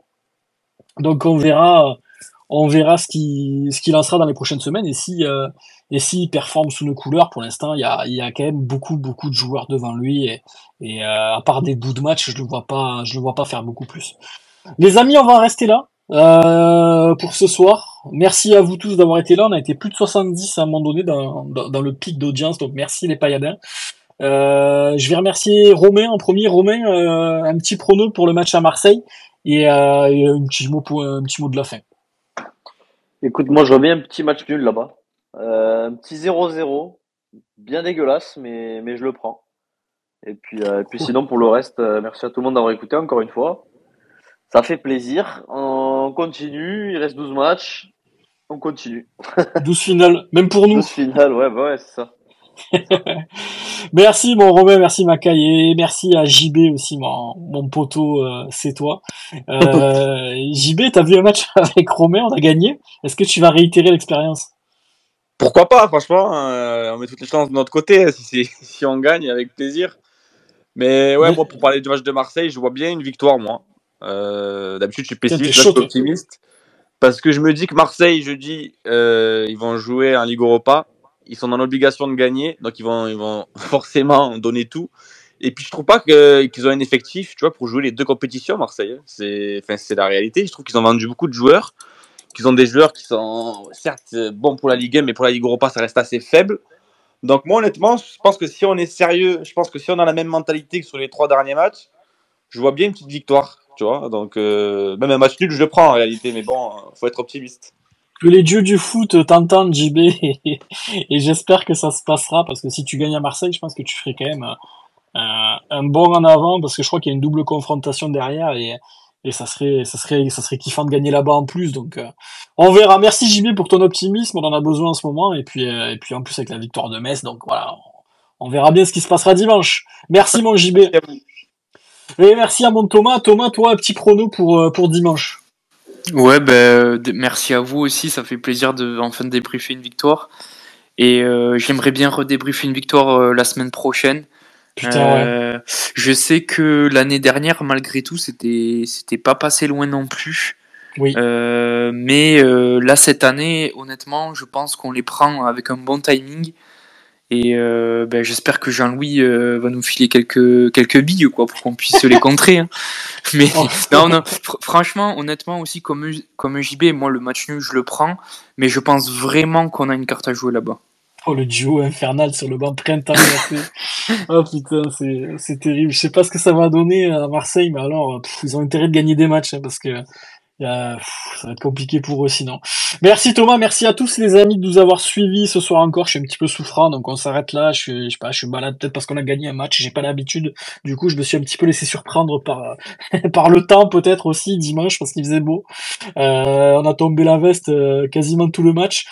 Donc on verra on verra ce qui ce qu'il lancera dans les prochaines semaines et si euh, et s'il performe sous nos couleurs. Pour l'instant, il y a quand même beaucoup beaucoup de joueurs devant lui et, euh, à part des bouts de match, je le le vois pas faire beaucoup plus. Les amis, on va rester là euh, pour ce soir. Merci à vous tous d'avoir été là. On a été plus de 70 à un moment donné dans, le pic d'audience, donc merci les pailladins. Euh, je vais remercier Romain en premier. Romain, un petit prono pour le match à Marseille et, et un, petit mot pour, un petit mot de la fin. Écoute, moi je remets un petit match nul là-bas. Euh, un petit 0-0, bien dégueulasse, mais, mais je le prends. Et puis, euh, puis sinon, pour le reste, euh, merci à tout le monde d'avoir écouté encore une fois. Ça fait plaisir. On continue, il reste 12 matchs. On continue. 12 finales, même pour nous. 12 finales, ouais, bah ouais, c'est ça. merci mon Romain, merci Macaillé, merci à JB aussi, mon, mon poteau, euh, c'est toi. Euh, JB, t'as vu un match avec Romain, on a gagné. Est-ce que tu vas réitérer l'expérience? Pourquoi pas, franchement, euh, on met toutes les chances de notre côté, si, si on gagne, avec plaisir. Mais ouais, moi, pour parler du match de Marseille, je vois bien une victoire, moi. Euh, D'habitude, je suis pessimiste, je suis optimiste. Parce que je me dis que Marseille, jeudi, euh, ils vont jouer en Ligue Europa. Ils sont dans l'obligation de gagner, donc ils vont, ils vont forcément donner tout. Et puis je trouve pas qu'ils ont un effectif, tu vois, pour jouer les deux compétitions Marseille. C'est, enfin, c'est la réalité. Je trouve qu'ils ont vendu beaucoup de joueurs, qu'ils ont des joueurs qui sont certes bons pour la Ligue 1, mais pour la Ligue Europa, ça reste assez faible. Donc moi, honnêtement, je pense que si on est sérieux, je pense que si on a la même mentalité que sur les trois derniers matchs, je vois bien une petite victoire, tu vois. Donc euh, même un match nul, je le prends en réalité, mais bon, faut être optimiste. Que les dieux du foot t'entendent, JB, et, j'espère que ça se passera, parce que si tu gagnes à Marseille, je pense que tu ferais quand même euh, un bon en avant, parce que je crois qu'il y a une double confrontation derrière, et et ça serait ça serait ça serait kiffant de gagner là-bas en plus donc euh, on verra. Merci JB pour ton optimisme. On en a besoin en ce moment. Et puis euh, et puis en plus avec la victoire de Metz donc voilà on, verra bien ce qui se passera dimanche. Merci mon JB et merci à mon Thomas. Thomas toi un petit chrono pour euh, pour dimanche. Ouais ben merci à vous aussi. Ça fait plaisir de enfin débriefer une victoire. Et j'aimerais bien redébriefer une victoire la semaine prochaine euh, je sais que l'année dernière, malgré tout, c'était c'était pas passé loin non plus. Oui. Euh, mais euh, là, cette année, honnêtement, je pense qu'on les prend avec un bon timing. Et ben, j'espère que Jean-Louis va nous filer quelques, quelques billes quoi, pour qu'on puisse les contrer. Hein. Mais oh. non, non, franchement, honnêtement aussi, comme, comme JB, moi, le match nul, je le prends. Mais je pense vraiment qu'on a une carte à jouer là-bas. Oh, le duo infernal sur le banc printemps oh putain, c'est terrible. Je sais pas ce que ça va donner à Marseille, mais alors, ils ont intérêt de gagner des matchs, hein, parce que ça va être compliqué pour eux sinon. Merci Thomas, merci à tous les amis de nous avoir suivis ce soir encore. Je suis un petit peu souffrant, donc on s'arrête là. Je suis, je sais pas, je suis malade peut-être parce qu'on a gagné un match. J'ai pas l'habitude. Du coup, je me suis un petit peu laissé surprendre par par le temps peut-être aussi dimanche parce qu'il faisait beau. Euh, on a tombé la veste euh, quasiment tout le match.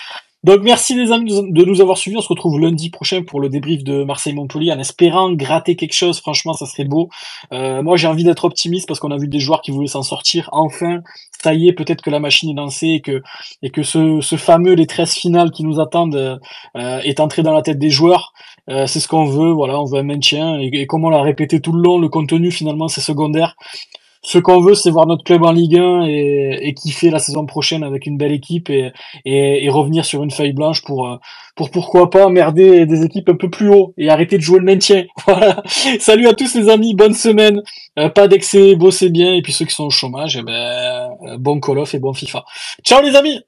Donc merci les amis de nous avoir suivis. On se retrouve lundi prochain pour le débrief de Marseille-Montpellier en espérant gratter quelque chose. Franchement, ça serait beau. Euh, moi, j'ai envie d'être optimiste parce qu'on a vu des joueurs qui voulaient s'en sortir. Enfin, ça y est, peut-être que la machine est lancée et que, et que ce, ce fameux les 13 finales qui nous attendent euh, est entré dans la tête des joueurs. Euh, c'est ce qu'on veut. Voilà, on veut un maintien. Et, et comme on l'a répété tout le long, le contenu finalement c'est secondaire ce qu'on veut, c'est voir notre club en Ligue 1 et, et kiffer la saison prochaine avec une belle équipe et, revenir sur une feuille blanche pour, euh, pour pourquoi pas merder des équipes un peu plus haut et arrêter de jouer le maintien. Voilà. Salut à tous les amis, bonne semaine. Euh, pas d'excès, bossez bien et puis ceux qui sont au chômage, eh ben, euh, bon Call of et bon FIFA. Ciao les amis